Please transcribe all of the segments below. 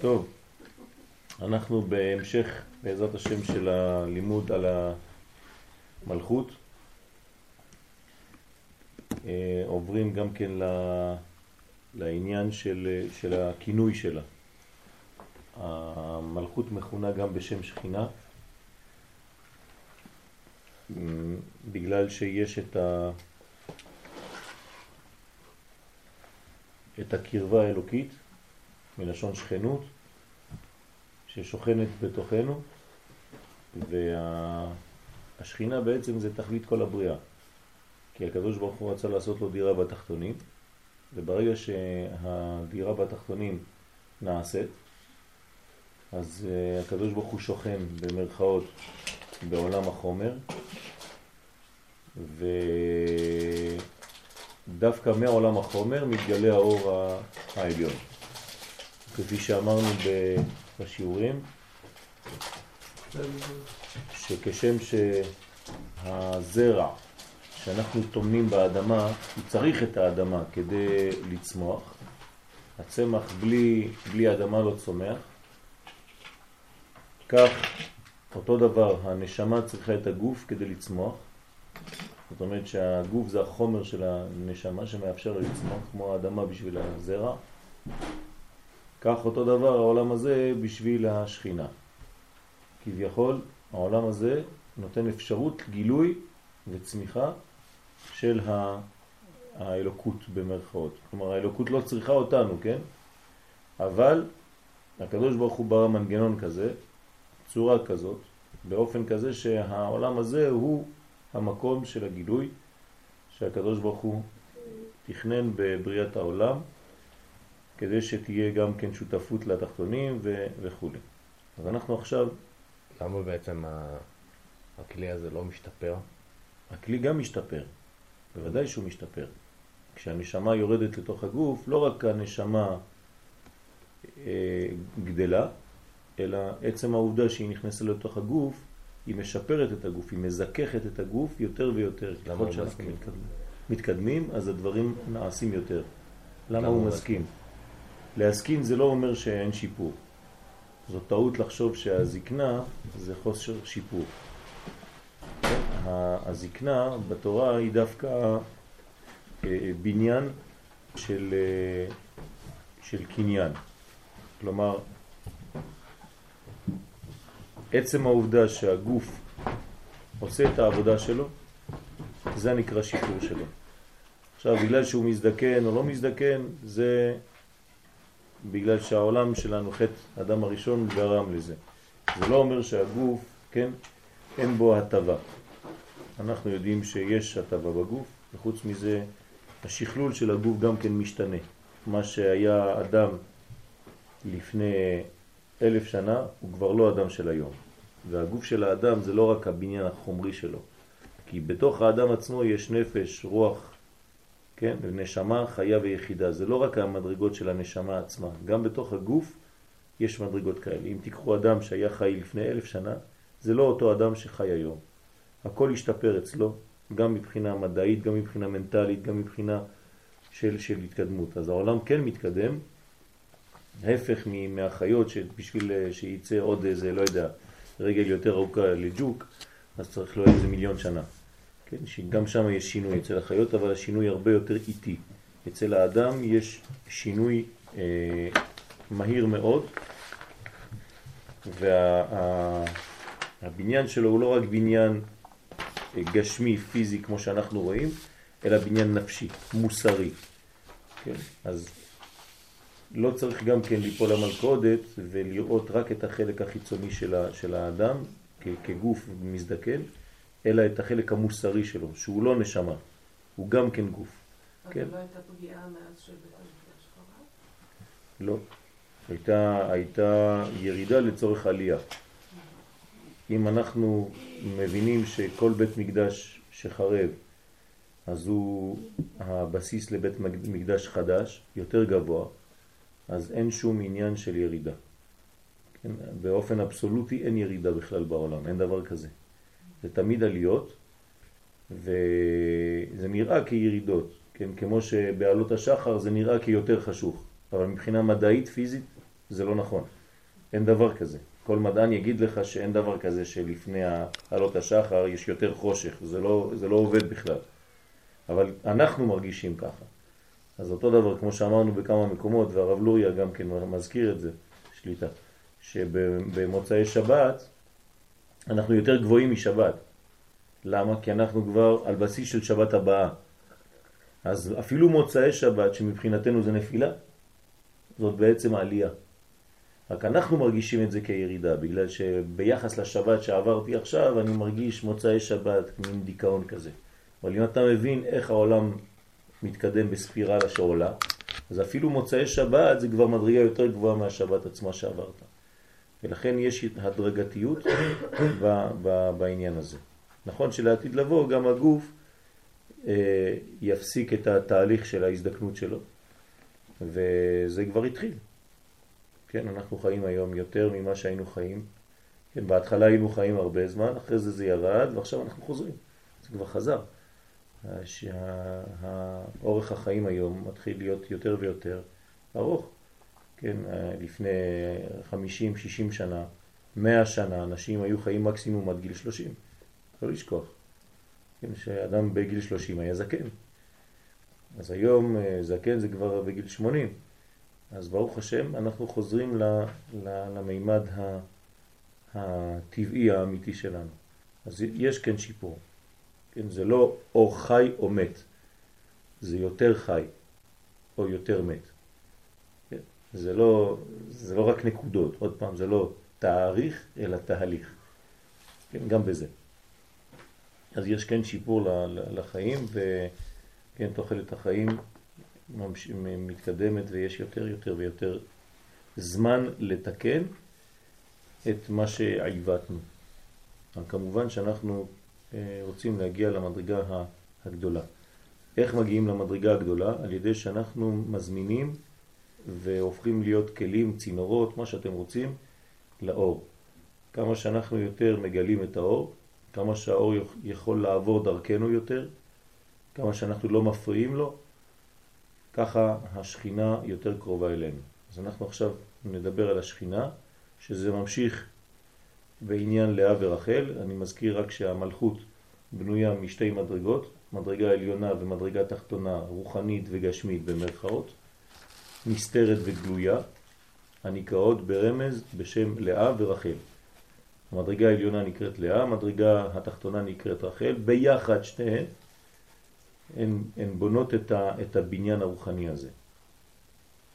טוב, אנחנו בהמשך, בעזרת השם, של הלימוד על המלכות. אה, עוברים גם כן לעניין של, של הכינוי שלה. המלכות מכונה גם בשם שכינה, בגלל שיש את, ה... את הקרבה האלוקית, מלשון שכנות, ששוכנת בתוכנו, והשכינה בעצם זה תכלית כל הבריאה. כי הקדוש ברוך הוא רצה לעשות לו דירה בתחתונים, וברגע שהדירה בתחתונים נעשית, אז uh, הקדוש ברוך הוא שוכן במרכאות בעולם החומר, ודווקא מעולם החומר מתגלה האור העליון. כפי שאמרנו בשיעורים, שכשם שהזרע שאנחנו תומנים באדמה, הוא צריך את האדמה כדי לצמוח. הצמח בלי, בלי אדמה לא צומח. כך, אותו דבר, הנשמה צריכה את הגוף כדי לצמוח. זאת אומרת שהגוף זה החומר של הנשמה שמאפשר לה לצמוח, כמו האדמה בשביל הזרע. כך אותו דבר העולם הזה בשביל השכינה. כביכול העולם הזה נותן אפשרות גילוי וצמיחה של האלוקות במרכאות. כלומר האלוקות לא צריכה אותנו, כן? אבל הקדוש ברוך הוא ברא מנגנון כזה, צורה כזאת, באופן כזה שהעולם הזה הוא המקום של הגילוי שהקדוש ברוך הוא תכנן בבריאת העולם כדי שתהיה גם כן שותפות לתחתונים ו- וכו'. אז אנחנו עכשיו... למה בעצם הכלי הזה לא משתפר? הכלי גם משתפר, בוודאי שהוא משתפר. כשהנשמה יורדת לתוך הגוף, לא רק הנשמה אה, גדלה, אלא עצם העובדה שהיא נכנסת לתוך הגוף, היא משפרת את הגוף, היא מזככת את הגוף יותר ויותר. למה הוא מסכים? מתקדמים, אז הדברים נעשים יותר. למה, למה הוא מסכים? להסכים זה לא אומר שאין שיפור. זאת טעות לחשוב שהזקנה זה חוסר שיפור. הזקנה בתורה היא דווקא אה, בניין של, אה, של קניין. כלומר, עצם העובדה שהגוף עושה את העבודה שלו, זה נקרא שיפור שלו. עכשיו, בגלל שהוא מזדקן או לא מזדקן, זה בגלל שהעולם שלנו, חטא אדם הראשון, גרם לזה. זה לא אומר שהגוף, כן, אין בו הטבה. אנחנו יודעים שיש הטבה בגוף, וחוץ מזה השכלול של הגוף גם כן משתנה. מה שהיה אדם לפני אלף שנה הוא כבר לא אדם של היום. והגוף של האדם זה לא רק הבניין החומרי שלו, כי בתוך האדם עצמו יש נפש, רוח, כן? נשמה, חיה ויחידה. זה לא רק המדרגות של הנשמה עצמה, גם בתוך הגוף יש מדרגות כאלה. אם תיקחו אדם שהיה חי לפני אלף שנה, זה לא אותו אדם שחי היום. הכל השתפר אצלו, גם מבחינה מדעית, גם מבחינה מנטלית, גם מבחינה של, של התקדמות. אז העולם כן מתקדם, ההפך מהחיות שבשביל שייצא עוד איזה, לא יודע, רגל יותר ארוכה לג'וק, אז צריך לו איזה מיליון שנה. כן, שגם שם יש שינוי אצל החיות, אבל השינוי הרבה יותר איטי. אצל האדם יש שינוי אה, מהיר מאוד, והבניין וה, שלו הוא לא רק בניין גשמי, פיזי, כמו שאנחנו רואים, אלא בניין נפשי, מוסרי. כן? אז לא צריך גם כן ליפול למלכודת ולראות רק את החלק החיצוני של, ה, של האדם כגוף מזדקן, אלא את החלק המוסרי שלו, שהוא לא נשמה, הוא גם כן גוף. אבל כן? לא הייתה פגיעה מאז של בית המקדש חרב? לא. הייתה, הייתה ירידה לצורך עלייה. אם אנחנו מבינים שכל בית מקדש שחרב, אז הוא הבסיס לבית מקדש חדש, יותר גבוה, אז אין שום עניין של ירידה. כן? באופן אבסולוטי אין ירידה בכלל בעולם, אין דבר כזה. זה תמיד עליות, וזה נראה כירידות, כן? כמו שבעלות השחר זה נראה כיותר חשוך, אבל מבחינה מדעית, פיזית, זה לא נכון. אין דבר כזה. כל מדען יגיד לך שאין דבר כזה שלפני עלות השחר יש יותר חושך, זה לא, זה לא עובד בכלל. אבל אנחנו מרגישים ככה. אז אותו דבר, כמו שאמרנו בכמה מקומות, והרב לוריה גם כן מזכיר את זה, שליטה, שבמוצאי שבת אנחנו יותר גבוהים משבת. למה? כי אנחנו כבר על בסיס של שבת הבאה. אז אפילו מוצאי שבת, שמבחינתנו זה נפילה, זאת בעצם העלייה. רק אנחנו מרגישים את זה כירידה, בגלל שביחס לשבת שעברתי עכשיו, אני מרגיש מוצאי שבת, מין דיכאון כזה. אבל אם אתה מבין איך העולם מתקדם בספירלה שעולה, אז אפילו מוצאי שבת זה כבר מדרגה יותר גבוהה מהשבת עצמה שעברת. ולכן יש הדרגתיות בעניין הזה. נכון שלעתיד לבוא גם הגוף אה, יפסיק את התהליך של ההזדקנות שלו, וזה כבר התחיל. כן, אנחנו חיים היום יותר ממה שהיינו חיים. כן, בהתחלה היינו חיים הרבה זמן, אחרי זה זה ירד, ועכשיו אנחנו חוזרים. זה כבר חזר. שהאורך החיים היום מתחיל להיות יותר ויותר ארוך. כן, לפני 50-60 שנה, 100 שנה, אנשים היו חיים מקסימום עד גיל 30. לא לשכוח. כן, שאדם בגיל 30 היה זקן. אז היום אה, זקן זה כבר בגיל 80. אז ברוך השם אנחנו חוזרים למימד הטבעי האמיתי שלנו. אז יש כן שיפור. כן, זה לא או חי או מת, זה יותר חי או יותר מת. זה, לא, זה לא רק נקודות, עוד פעם, זה לא תאריך אלא תהליך. כן, גם בזה. אז יש כן שיפור לחיים וכן תוחלת החיים מתקדמת ויש יותר יותר ויותר זמן לתקן את מה שעיוותנו. כמובן שאנחנו אה, רוצים להגיע למדרגה הגדולה. איך מגיעים למדרגה הגדולה? על ידי שאנחנו מזמינים והופכים להיות כלים, צינורות, מה שאתם רוצים, לאור. כמה שאנחנו יותר מגלים את האור, כמה שהאור יכול לעבור דרכנו יותר, כמה שאנחנו לא מפריעים לו, ככה השכינה יותר קרובה אלינו. אז אנחנו עכשיו נדבר על השכינה, שזה ממשיך בעניין לאה ורחל. אני מזכיר רק שהמלכות בנויה משתי מדרגות, מדרגה עליונה ומדרגה תחתונה, רוחנית וגשמית במרכאות, נסתרת וגלויה, הנקראות ברמז בשם לאה ורחל. המדרגה העליונה נקראת לאה, המדרגה התחתונה נקראת רחל, ביחד שתיהן הן, הן בונות את, ה, את הבניין הרוחני הזה.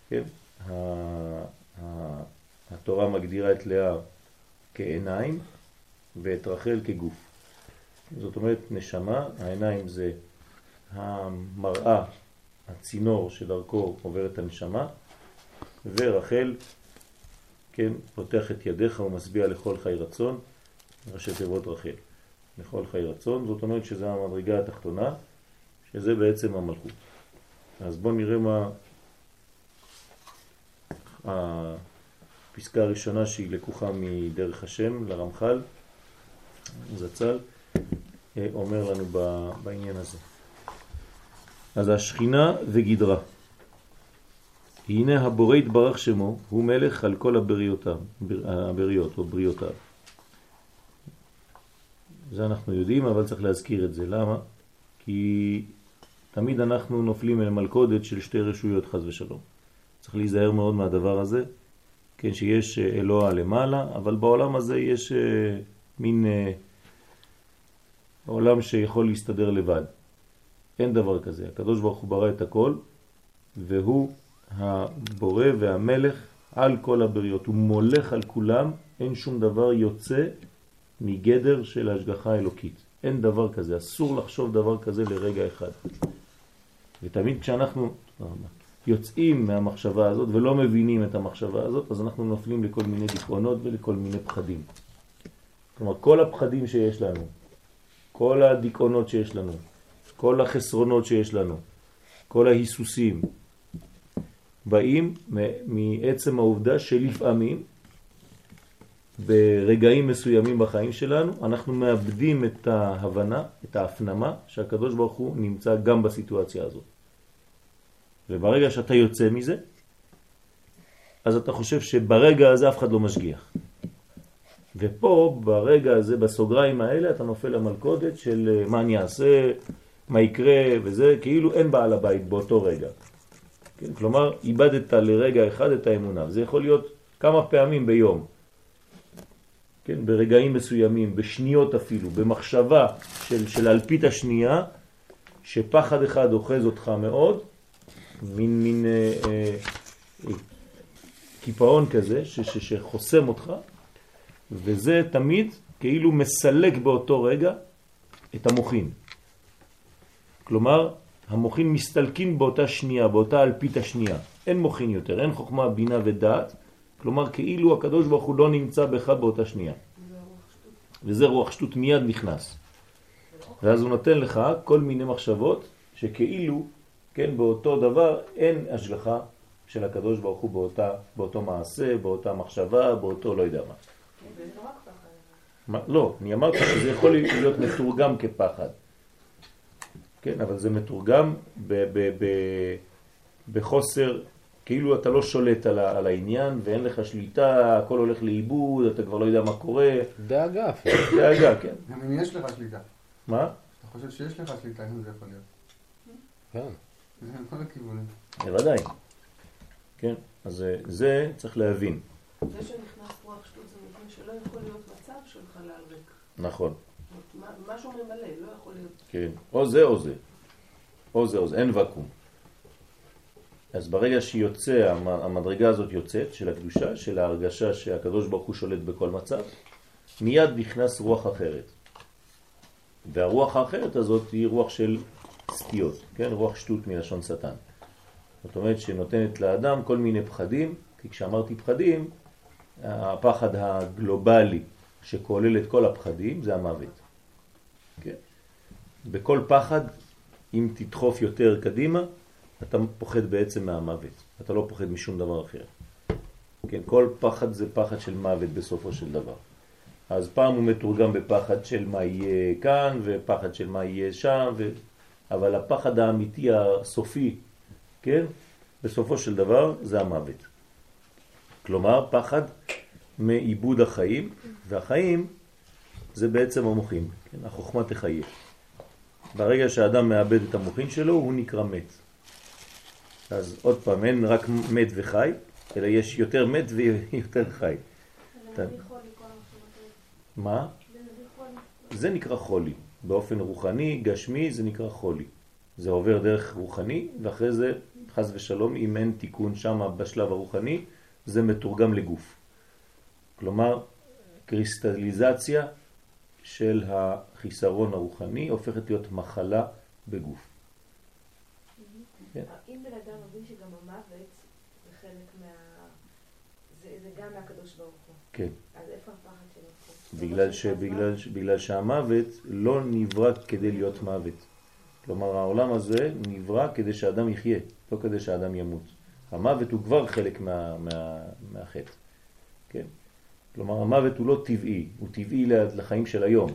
כן? התורה מגדירה את לאה כעיניים ואת רחל כגוף. זאת אומרת נשמה, העיניים זה המראה, הצינור שדרכו עוברת הנשמה, ורחל, כן, פותח את ידיך ומשביע לכל חי רצון, ראשי תיבות רחל, לכל חי רצון, זאת אומרת שזה המדרגה התחתונה, שזה בעצם המלכות. אז בואו נראה מה הפסקה הראשונה שהיא לקוחה מדרך השם לרמח"ל, זצ"ל, אה, אומר לנו בעניין הזה. אז השכינה וגדרה. הנה הבורא יתברך שמו, הוא מלך על כל הבריותיו, הבריות או בריותיו. זה אנחנו יודעים, אבל צריך להזכיר את זה. למה? כי תמיד אנחנו נופלים אל מלכודת של שתי רשויות חז ושלום. צריך להיזהר מאוד מהדבר הזה, כן, שיש אה, אלוה למעלה, אבל בעולם הזה יש uh, מין uh, עולם שיכול להסתדר לבד. אין דבר כזה. הקדוש ברוך הוא ברא את הכל, והוא הבורא והמלך על כל הבריות. הוא מולך על כולם, אין שום דבר יוצא מגדר של ההשגחה האלוקית. אין דבר כזה, אסור לחשוב דבר כזה לרגע אחד. ותמיד כשאנחנו יוצאים מהמחשבה הזאת ולא מבינים את המחשבה הזאת, אז אנחנו נופלים לכל מיני דיכאונות ולכל מיני פחדים. כלומר, כל הפחדים שיש לנו, כל הדיכאונות שיש לנו, כל החסרונות שיש לנו, כל ההיסוסים, באים מעצם העובדה שלפעמים ברגעים מסוימים בחיים שלנו אנחנו מאבדים את ההבנה, את ההפנמה שהקדוש ברוך הוא נמצא גם בסיטואציה הזאת. וברגע שאתה יוצא מזה, אז אתה חושב שברגע הזה אף אחד לא משגיח. ופה, ברגע הזה, בסוגריים האלה, אתה נופל למלכודת של מה אני אעשה, מה יקרה, וזה כאילו אין בעל הבית באותו רגע. כן? כלומר, איבדת לרגע אחד את האמונה, וזה יכול להיות כמה פעמים ביום. כן? ברגעים מסוימים, בשניות אפילו, במחשבה של, של אלפית השנייה, שפחד אחד אוחז אותך מאוד, מין, מין אה, אה, אה, קיפאון כזה ש, ש, שחוסם אותך, וזה תמיד כאילו מסלק באותו רגע את המוחין. כלומר, המוחין מסתלקים באותה שנייה, באותה אלפית השנייה. אין מוחין יותר, אין חוכמה, בינה ודעת, כלומר כאילו הקדוש ברוך הוא לא נמצא בך באותה שנייה. וזה רוח שטות מיד נכנס. ואז הוא נותן לך כל מיני מחשבות שכאילו, כן, באותו דבר אין השגחה של הקדוש ברוך הוא באותה, באותו מעשה, באותה מחשבה, באותו לא יודע מה. מה לא, אני אמרתי שזה יכול להיות מתורגם כפחד. כן, אבל זה מתורגם ב, ב, ב, בחוסר, כאילו אתה לא שולט על, על העניין ואין לך שליטה, הכל הולך לאיבוד, אתה כבר לא יודע מה קורה. דאגה אפילו. דאגה, כן. גם אם יש לך שליטה. מה? אתה חושב שיש לך שליטה, אם זה יכול להיות. כן. זה מכל הכיוונים. בוודאי. כן, אז זה, זה צריך להבין. זה שנכנס רוח שטות זה מבין שלא יכול להיות מצב של חלל ריק. נכון. משהו ממלא, לא יכול להיות. כן, או זה או זה. או זה או זה, אין וקום. אז ברגע שיוצא, המ- המדרגה הזאת יוצאת, של הקדושה, של ההרגשה שהקדוש ברוך הוא שולט בכל מצב, מיד נכנס רוח אחרת. והרוח האחרת הזאת היא רוח של סטיות, כן? רוח שטות מלשון שטן. זאת אומרת שנותנת לאדם כל מיני פחדים, כי כשאמרתי פחדים, הפחד הגלובלי שכולל את כל הפחדים זה המוות. כן? בכל פחד, אם תדחוף יותר קדימה, אתה פוחד בעצם מהמוות. אתה לא פוחד משום דבר אחר. כן, כל פחד זה פחד של מוות בסופו של דבר. אז פעם הוא מתורגם בפחד של מה יהיה כאן, ופחד של מה יהיה שם, ו... אבל הפחד האמיתי הסופי, כן, בסופו של דבר זה המוות. כלומר, פחד מאיבוד החיים, והחיים זה בעצם המוחים, כן? החוכמה תחיה. ברגע שהאדם מאבד את המוחין שלו, הוא נקרא מת. אז עוד פעם, אין רק מת וחי, אלא יש יותר מת ויותר חי. אתה- מה? זה נקרא חולי. באופן רוחני, גשמי, זה נקרא חולי. זה עובר דרך רוחני, ואחרי זה, חז ושלום, אם אין תיקון שם בשלב הרוחני, זה מתורגם לגוף. כלומר, קריסטליזציה של החיסרון הרוחני הופכת להיות מחלה בגוף. כן. אם בן אדם מבין שגם המוות זה חלק מה... זה, זה גם מהקדוש ברוך הוא. כן. אז איפה הפחד שלו? בגלל, ש, בגלל, ש- בגלל שהמוות לא נברא כדי להיות מוות. כלומר, העולם הזה נברא כדי שאדם יחיה, לא כדי שאדם ימות. המוות הוא כבר חלק מה, מה, מהחטא. כן? כלומר, המוות הוא לא טבעי, הוא טבעי לחיים של היום.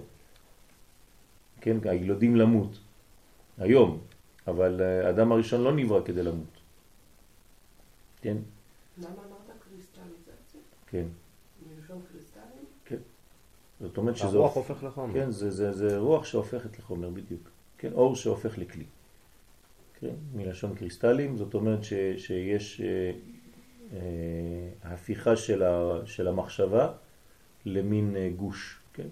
כן? הילודים למות. היום. אבל אה, האדם הראשון לא נברא כדי למות. כן? למה אמרת קריסטליזציה? כן. מלשון קריסטלים? זאת אומרת שזה... הרוח הופך לחומר. כן, זה, זה, זה רוח שהופכת לחומר בדיוק. כן, אור שהופך לכלי. כן, מלשון קריסטלים, זאת אומרת ש, שיש אה, הפיכה של, ה, של המחשבה למין אה, גוש, כן?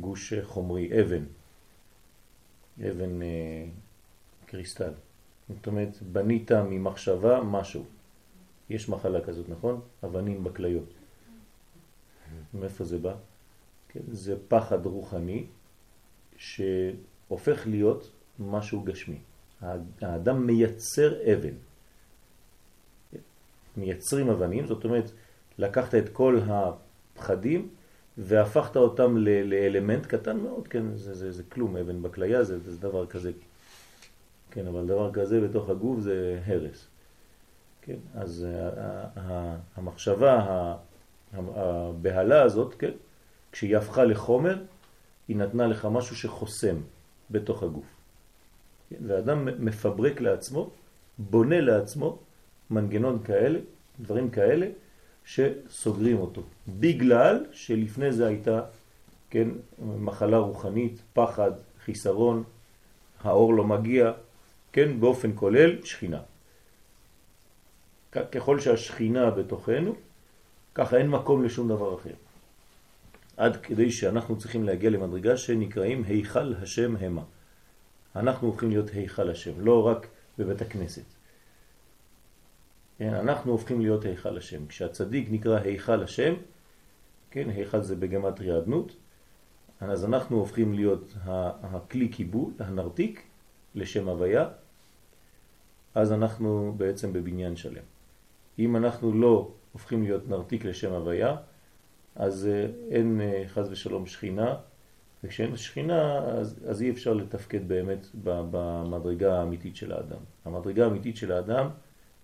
גוש אה, חומרי, אבן, אבן קריסטל. זאת אומרת, בנית ממחשבה משהו. יש מחלה כזאת, נכון? אבנים בכליות. מאיפה זה בא? כן, זה פחד רוחני שהופך להיות משהו גשמי. האדם מייצר אבן. מייצרים אבנים, זאת אומרת, לקחת את כל הפחדים והפכת אותם לאלמנט קטן מאוד, כן, זה, זה, זה כלום, אבן בכליה זה, זה דבר כזה, כן, אבל דבר כזה בתוך הגוף זה הרס. כן, אז ה- ה- ה- המחשבה, הבהלה הזאת, כן, כשהיא הפכה לחומר, היא נתנה לך משהו שחוסם בתוך הגוף. כן, ואדם מפברק לעצמו, בונה לעצמו מנגנון כאלה, דברים כאלה, שסוגרים אותו. בגלל שלפני זה הייתה, כן, מחלה רוחנית, פחד, חיסרון, האור לא מגיע, כן, באופן כולל, שכינה. ככל שהשכינה בתוכנו, ככה אין מקום לשום דבר אחר. עד כדי שאנחנו צריכים להגיע למדרגה שנקראים היכל השם המה. אנחנו הופכים להיות היכל השם, לא רק בבית הכנסת. כן, אנחנו הופכים להיות היכל השם. כשהצדיק נקרא היכל השם, כן, היכל זה בגמטריה אדנות, אז אנחנו הופכים להיות הכלי קיבול, הנרתיק, לשם הוויה, אז אנחנו בעצם בבניין שלם. אם אנחנו לא הופכים להיות נרתיק לשם הוויה, אז אה, אין אה, חז ושלום שכינה, וכשאין שכינה אז, אז אי אפשר לתפקד באמת במדרגה האמיתית של האדם. המדרגה האמיתית של האדם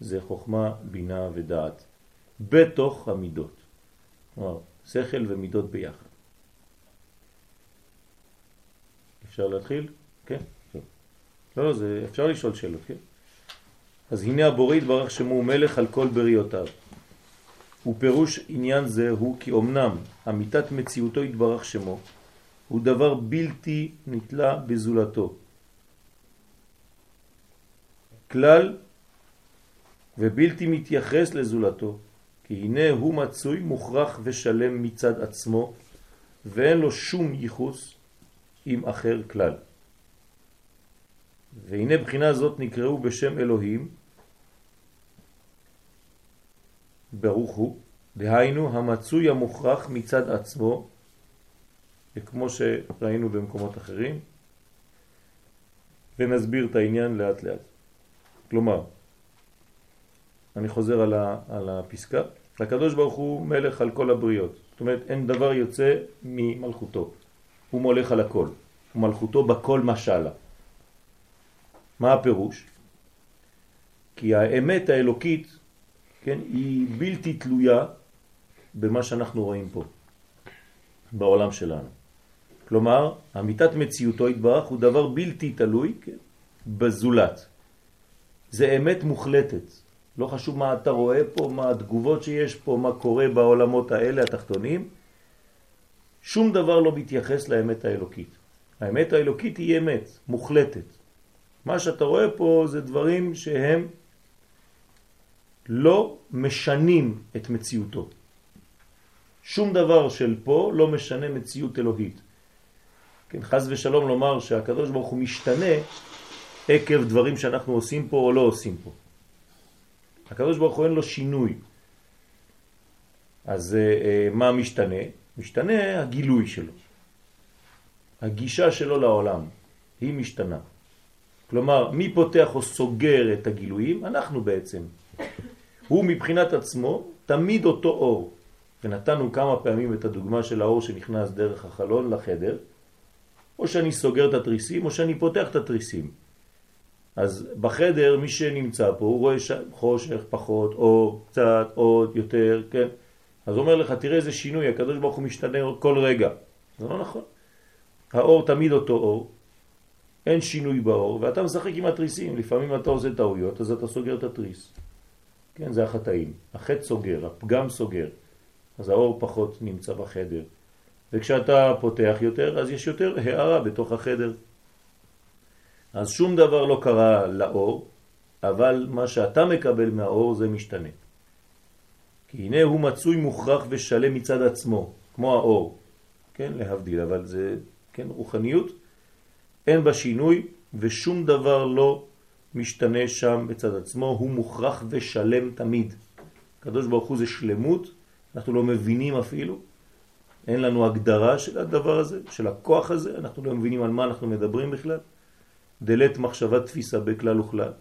זה חוכמה, בינה ודעת, בתוך המידות. כלומר, שכל ומידות ביחד. אפשר להתחיל? כן? לא, לא, זה, אפשר לשאול שאלות, כן? אז הנה הבורא יתברך שמו מלך על כל בריאותיו. ופירוש עניין זה הוא כי אמנם אמיתת מציאותו יתברך שמו הוא דבר בלתי נתלה בזולתו. כלל ובלתי מתייחס לזולתו, כי הנה הוא מצוי מוכרח ושלם מצד עצמו, ואין לו שום ייחוס עם אחר כלל. והנה בחינה זאת נקראו בשם אלוהים, ברוך הוא, דהיינו המצוי המוכרח מצד עצמו, כמו שראינו במקומות אחרים, ונסביר את העניין לאט לאט. כלומר, אני חוזר על, ה, על הפסקה, הקדוש ברוך הוא מלך על כל הבריות, זאת אומרת אין דבר יוצא ממלכותו, הוא מולך על הכל, ומלכותו בכל משלה. מה הפירוש? כי האמת האלוקית, כן, היא בלתי תלויה במה שאנחנו רואים פה, בעולם שלנו. כלומר, אמיתת מציאותו התברך הוא דבר בלתי תלוי כן, בזולת. זה אמת מוחלטת. לא חשוב מה אתה רואה פה, מה התגובות שיש פה, מה קורה בעולמות האלה התחתונים. שום דבר לא מתייחס לאמת האלוקית. האמת האלוקית היא אמת, מוחלטת. מה שאתה רואה פה זה דברים שהם לא משנים את מציאותו. שום דבר של פה לא משנה מציאות אלוהית. כן, חז ושלום לומר שהקדוש ברוך הוא משתנה עקב דברים שאנחנו עושים פה או לא עושים פה. הקדוש ברוך הוא אין לו שינוי. אז אה, מה משתנה? משתנה הגילוי שלו. הגישה שלו לעולם היא משתנה. כלומר, מי פותח או סוגר את הגילויים? אנחנו בעצם. הוא מבחינת עצמו תמיד אותו אור. ונתנו כמה פעמים את הדוגמה של האור שנכנס דרך החלון לחדר, או שאני סוגר את התריסים או שאני פותח את התריסים. אז בחדר מי שנמצא פה הוא רואה חושך, פחות, או קצת, עוד, יותר, כן? אז אומר לך, תראה איזה שינוי, הקדוש ברוך הוא משתנה כל רגע. זה לא נכון. האור תמיד אותו אור, אין שינוי באור, ואתה משחק עם התריסים. לפעמים אתה עושה טעויות, אז אתה סוגר את התריס. כן, זה החטאים. החטא סוגר, הפגם סוגר. אז האור פחות נמצא בחדר. וכשאתה פותח יותר, אז יש יותר הערה בתוך החדר. אז שום דבר לא קרה לאור, אבל מה שאתה מקבל מהאור זה משתנה. כי הנה הוא מצוי מוכרח ושלם מצד עצמו, כמו האור. כן, להבדיל, אבל זה, כן, רוחניות, אין בה שינוי ושום דבר לא משתנה שם בצד עצמו, הוא מוכרח ושלם תמיד. קדוש ברוך הוא זה שלמות, אנחנו לא מבינים אפילו, אין לנו הגדרה של הדבר הזה, של הכוח הזה, אנחנו לא מבינים על מה אנחנו מדברים בכלל. דלת מחשבה תפיסה בכלל וכלל.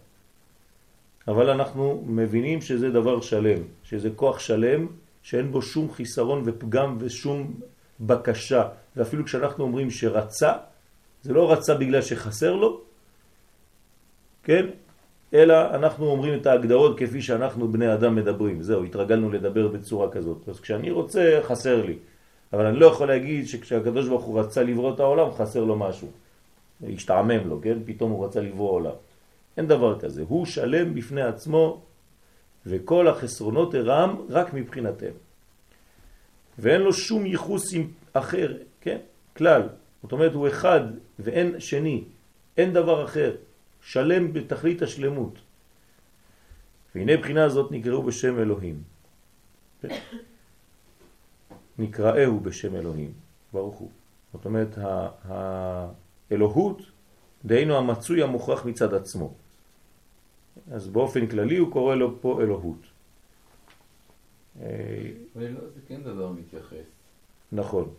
אבל אנחנו מבינים שזה דבר שלם, שזה כוח שלם שאין בו שום חיסרון ופגם ושום בקשה. ואפילו כשאנחנו אומרים שרצה, זה לא רצה בגלל שחסר לו, כן? אלא אנחנו אומרים את ההגדרות כפי שאנחנו בני אדם מדברים. זהו, התרגלנו לדבר בצורה כזאת. אז כשאני רוצה, חסר לי. אבל אני לא יכול להגיד שכשהקדוש ברוך הוא רצה לברוא את העולם, חסר לו משהו. השתעמם לו, כן? פתאום הוא רצה לברוא עולם. אין דבר כזה. הוא שלם בפני עצמו, וכל החסרונות הרם רק מבחינתם. ואין לו שום ייחוס עם אחר, כן? כלל. זאת אומרת, הוא אחד ואין שני, אין דבר אחר, שלם בתכלית השלמות. והנה בחינה הזאת נקראו בשם אלוהים. כן? נקראהו בשם אלוהים, ברוך הוא. זאת אומרת, האלוהות, דהיינו המצוי המוכרח מצד עצמו. אז באופן כללי הוא קורא לו פה אלוהות. ולא, זה כן דבר מתייחס. נכון,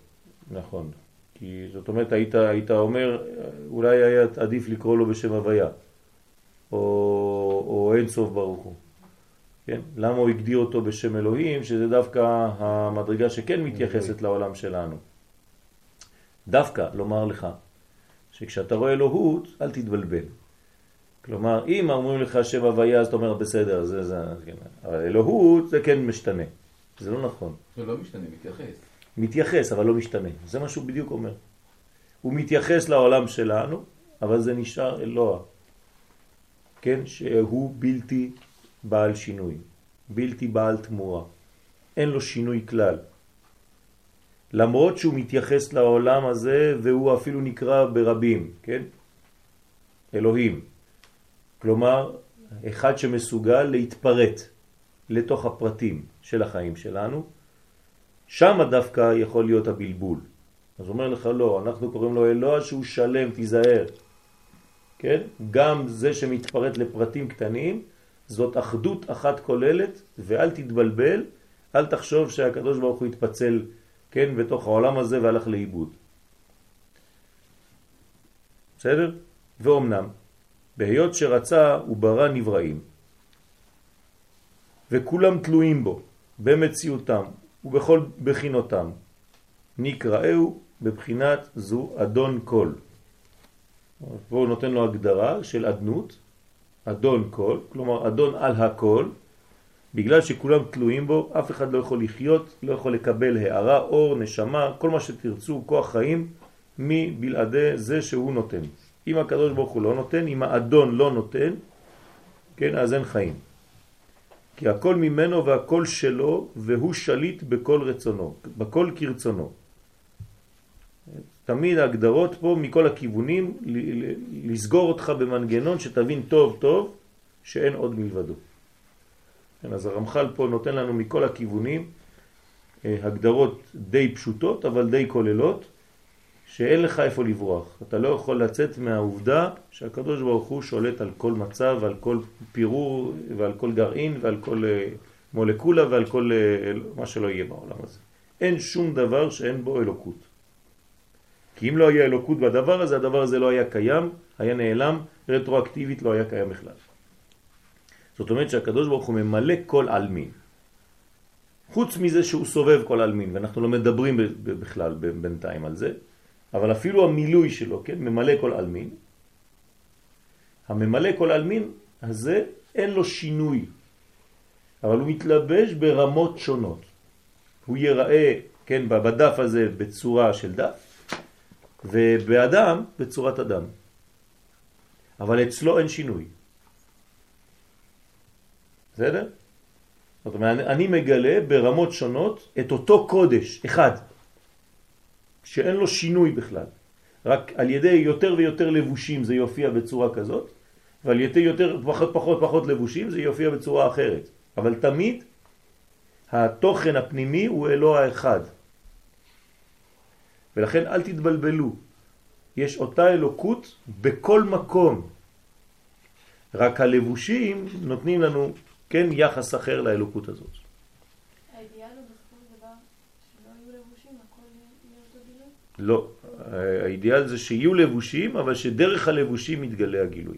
נכון. כי זאת אומרת, היית, היית אומר, אולי היה עדיף לקרוא לו בשם הוויה, או, או אין סוף ברוך הוא. כן? למה הוא הגדיר אותו בשם אלוהים, שזה דווקא המדרגה שכן מתייחסת לעולם שלנו. דווקא לומר לך, שכשאתה רואה אלוהות, אל תתבלבל. כלומר, אם אומרים לך שם הוויה, אז אתה אומר, בסדר, זה, זה, כן. אבל אלוהות זה כן משתנה. זה לא נכון. זה לא משתנה, מתייחס. מתייחס, אבל לא משתנה. זה מה שהוא בדיוק אומר. הוא מתייחס לעולם שלנו, אבל זה נשאר אלוה. כן? שהוא בלתי בעל שינוי, בלתי בעל תמורה. אין לו שינוי כלל. למרות שהוא מתייחס לעולם הזה והוא אפילו נקרא ברבים, כן? אלוהים. כלומר, אחד שמסוגל להתפרט לתוך הפרטים של החיים שלנו, שם דווקא יכול להיות הבלבול. אז אומר לך לא, אנחנו קוראים לו אלוה שהוא שלם, תיזהר. כן? גם זה שמתפרט לפרטים קטנים, זאת אחדות אחת כוללת, ואל תתבלבל, אל תחשוב שהקדוש ברוך הוא יתפצל, כן, בתוך העולם הזה והלך לאיבוד. בסדר? ואומנם, בהיות שרצה הוא ברא נבראים, וכולם תלויים בו, במציאותם ובכל בחינותם, נקראהו בבחינת זו אדון כל. פה הוא נותן לו הגדרה של אדנות, אדון כל, כלומר אדון על הכל, בגלל שכולם תלויים בו, אף אחד לא יכול לחיות, לא יכול לקבל הערה, אור, נשמה, כל מה שתרצו, כוח חיים, מבלעדי זה שהוא נותן. אם הקדוש ברוך הוא לא נותן, אם האדון לא נותן, כן, אז אין חיים. כי הכל ממנו והכל שלו, והוא שליט בכל רצונו, בכל כרצונו. תמיד ההגדרות פה מכל הכיוונים, לסגור אותך במנגנון שתבין טוב טוב שאין עוד מלבדו. כן, אז הרמח"ל פה נותן לנו מכל הכיוונים אה, הגדרות די פשוטות אבל די כוללות שאין לך איפה לברוח. אתה לא יכול לצאת מהעובדה שהקדוש ברוך הוא שולט על כל מצב, על כל פירור ועל כל גרעין ועל כל אה, מולקולה ועל כל אה, מה שלא יהיה בעולם הזה. אין שום דבר שאין בו אלוקות. כי אם לא היה אלוקות בדבר הזה, הדבר הזה לא היה קיים, היה נעלם, רטרואקטיבית לא היה קיים בכלל. זאת אומרת שהקדוש ברוך הוא ממלא כל אלמין. חוץ מזה שהוא סובב כל אלמין, ואנחנו לא מדברים בכלל בינתיים על זה, אבל אפילו המילוי שלו, כן, ממלא כל אלמין. הממלא כל אלמין הזה אין לו שינוי, אבל הוא מתלבש ברמות שונות. הוא ייראה, כן, בדף הזה בצורה של דף, ובאדם בצורת אדם. אבל אצלו אין שינוי. בסדר? זאת אומרת, אני מגלה ברמות שונות את אותו קודש, אחד, שאין לו שינוי בכלל. רק על ידי יותר ויותר לבושים זה יופיע בצורה כזאת, ועל ידי יותר פחות פחות פחות לבושים זה יופיע בצורה אחרת. אבל תמיד התוכן הפנימי הוא אלוה האחד. ולכן אל תתבלבלו. יש אותה אלוקות בכל מקום. רק הלבושים נותנים לנו, כן, יחס אחר לאלוקות הזאת. לא, האידיאל זה שיהיו לבושים, אבל שדרך הלבושים יתגלה הגילוי.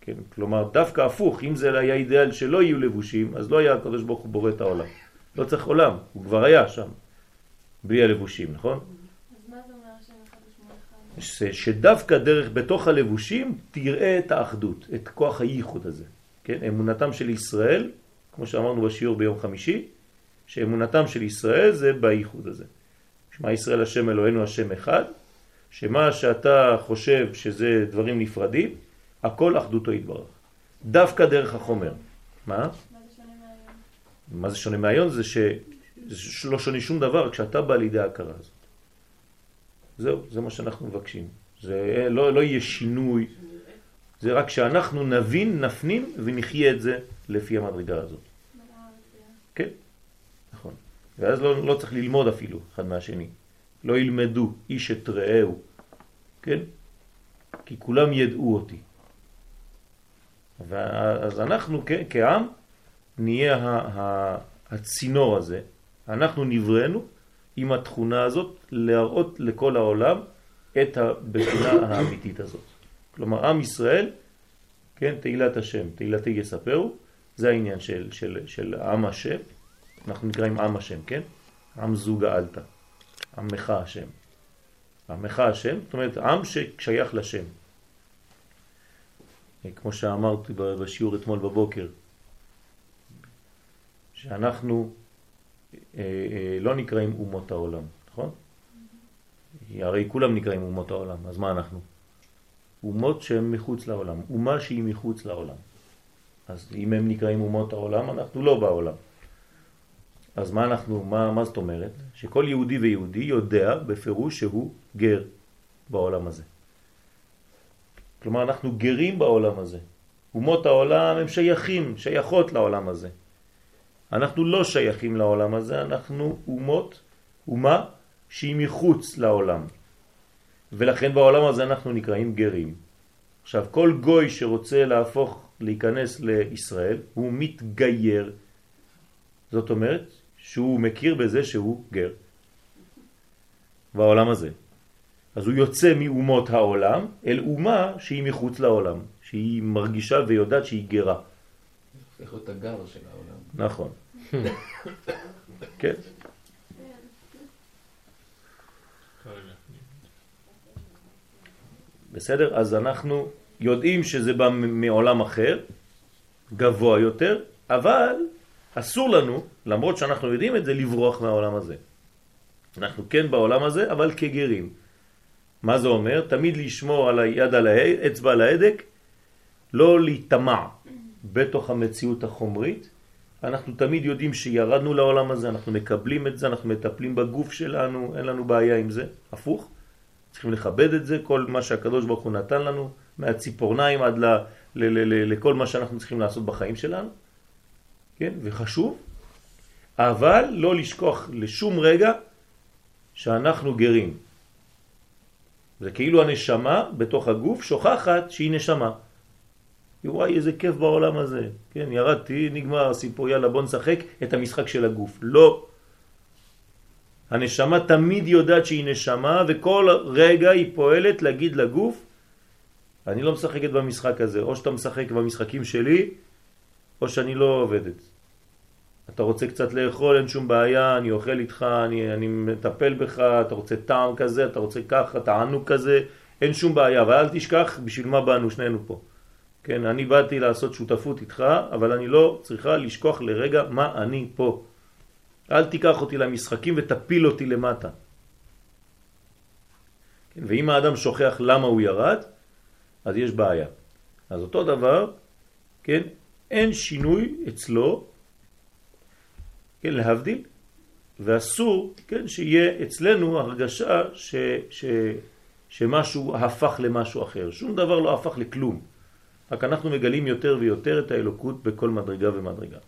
כן, כלומר, דווקא הפוך, אם זה היה אידיאל שלא יהיו לבושים, אז לא היה הקדוש ברוך הוא בורא את העולם. לא צריך עולם, הוא כבר היה שם, בלי הלבושים, נכון? ש- שדווקא דרך בתוך הלבושים תראה את האחדות, את כוח הייחוד הזה. כן? אמונתם של ישראל, כמו שאמרנו בשיעור ביום חמישי, שאמונתם של ישראל זה בייחוד הזה. שמע ישראל השם אלוהינו השם אחד, שמה שאתה חושב שזה דברים נפרדים, הכל אחדותו יתברך. דווקא דרך החומר. מה? מה זה שונה מהיום? זה שלא שונה שום דבר כשאתה בא לידי ההכרה הזאת. זהו, זה מה שאנחנו מבקשים. זה לא, לא יהיה שינוי, זה רק שאנחנו נבין, נפנים ונחיה את זה לפי המדרגה הזאת. כן, נכון. ואז לא, לא צריך ללמוד אפילו אחד מהשני. לא ילמדו איש את רעהו, כן? כי כולם ידעו אותי. אז אנחנו כעם נהיה הצינור הזה, אנחנו נבראנו עם התכונה הזאת להראות לכל העולם את הבחינה האמיתית הזאת. כלומר, עם ישראל, כן, תהילת השם, תהילתי יספרו, זה העניין של, של, של עם השם, אנחנו נקראים עם השם, כן? עם זוג האלתא, עמך השם. עמך השם, זאת אומרת, עם ששייך לשם. כמו שאמרתי בשיעור אתמול בבוקר, שאנחנו אה, אה, לא נקראים אומות העולם, נכון? הרי כולם נקראים אומות העולם, אז מה אנחנו? אומות שהן מחוץ לעולם, אומה שהיא מחוץ לעולם. אז אם הם נקראים אומות העולם, אנחנו לא בעולם. אז מה אנחנו, מה, מה זאת אומרת? שכל יהודי ויהודי יודע בפירוש שהוא גר בעולם הזה. כלומר, אנחנו גרים בעולם הזה. אומות העולם הם שייכים, שייכות לעולם הזה. אנחנו לא שייכים לעולם הזה, אנחנו אומות, אומה שהיא מחוץ לעולם. ולכן בעולם הזה אנחנו נקראים גרים. עכשיו, כל גוי שרוצה להפוך, להיכנס לישראל, הוא מתגייר. זאת אומרת שהוא מכיר בזה שהוא גר. בעולם הזה. אז הוא יוצא מאומות העולם אל אומה שהיא מחוץ לעולם, שהיא מרגישה ויודעת שהיא גרה. צריך להיות הגר של העולם. נכון. כן. בסדר? אז אנחנו יודעים שזה בא מעולם אחר, גבוה יותר, אבל אסור לנו, למרות שאנחנו יודעים את זה, לברוח מהעולם הזה. אנחנו כן בעולם הזה, אבל כגרים. מה זה אומר? תמיד לשמור על היד על האצבע על ההדק, לא להיטמע בתוך המציאות החומרית. אנחנו תמיד יודעים שירדנו לעולם הזה, אנחנו מקבלים את זה, אנחנו מטפלים בגוף שלנו, אין לנו בעיה עם זה, הפוך. צריכים לכבד את זה, כל מה שהקדוש ברוך הוא נתן לנו, מהציפורניים עד ל, ל, ל, ל, לכל מה שאנחנו צריכים לעשות בחיים שלנו, כן? וחשוב, אבל לא לשכוח לשום רגע שאנחנו גרים. זה כאילו הנשמה בתוך הגוף שוכחת שהיא נשמה. וואי, איזה כיף בעולם הזה. כן, ירדתי, נגמר הסיפור, יאללה בוא נשחק את המשחק של הגוף. לא. הנשמה תמיד יודעת שהיא נשמה, וכל רגע היא פועלת להגיד לגוף, אני לא משחקת במשחק הזה, או שאתה משחק במשחקים שלי, או שאני לא עובדת. אתה רוצה קצת לאכול, אין שום בעיה, אני אוכל איתך, אני, אני מטפל בך, אתה רוצה טעם כזה, אתה רוצה ככה, תענוג כזה, אין שום בעיה, אבל אל תשכח בשביל מה באנו שנינו פה. כן, אני באתי לעשות שותפות איתך, אבל אני לא צריכה לשכוח לרגע מה אני פה. אל תיקח אותי למשחקים ותפיל אותי למטה. כן, ואם האדם שוכח למה הוא ירד, אז יש בעיה. אז אותו דבר, כן, אין שינוי אצלו כן, להבדיל, ואסור, כן, שיהיה אצלנו הרגשה ש, ש, שמשהו הפך למשהו אחר. שום דבר לא הפך לכלום. רק אנחנו מגלים יותר ויותר את האלוקות בכל מדרגה ומדרגה.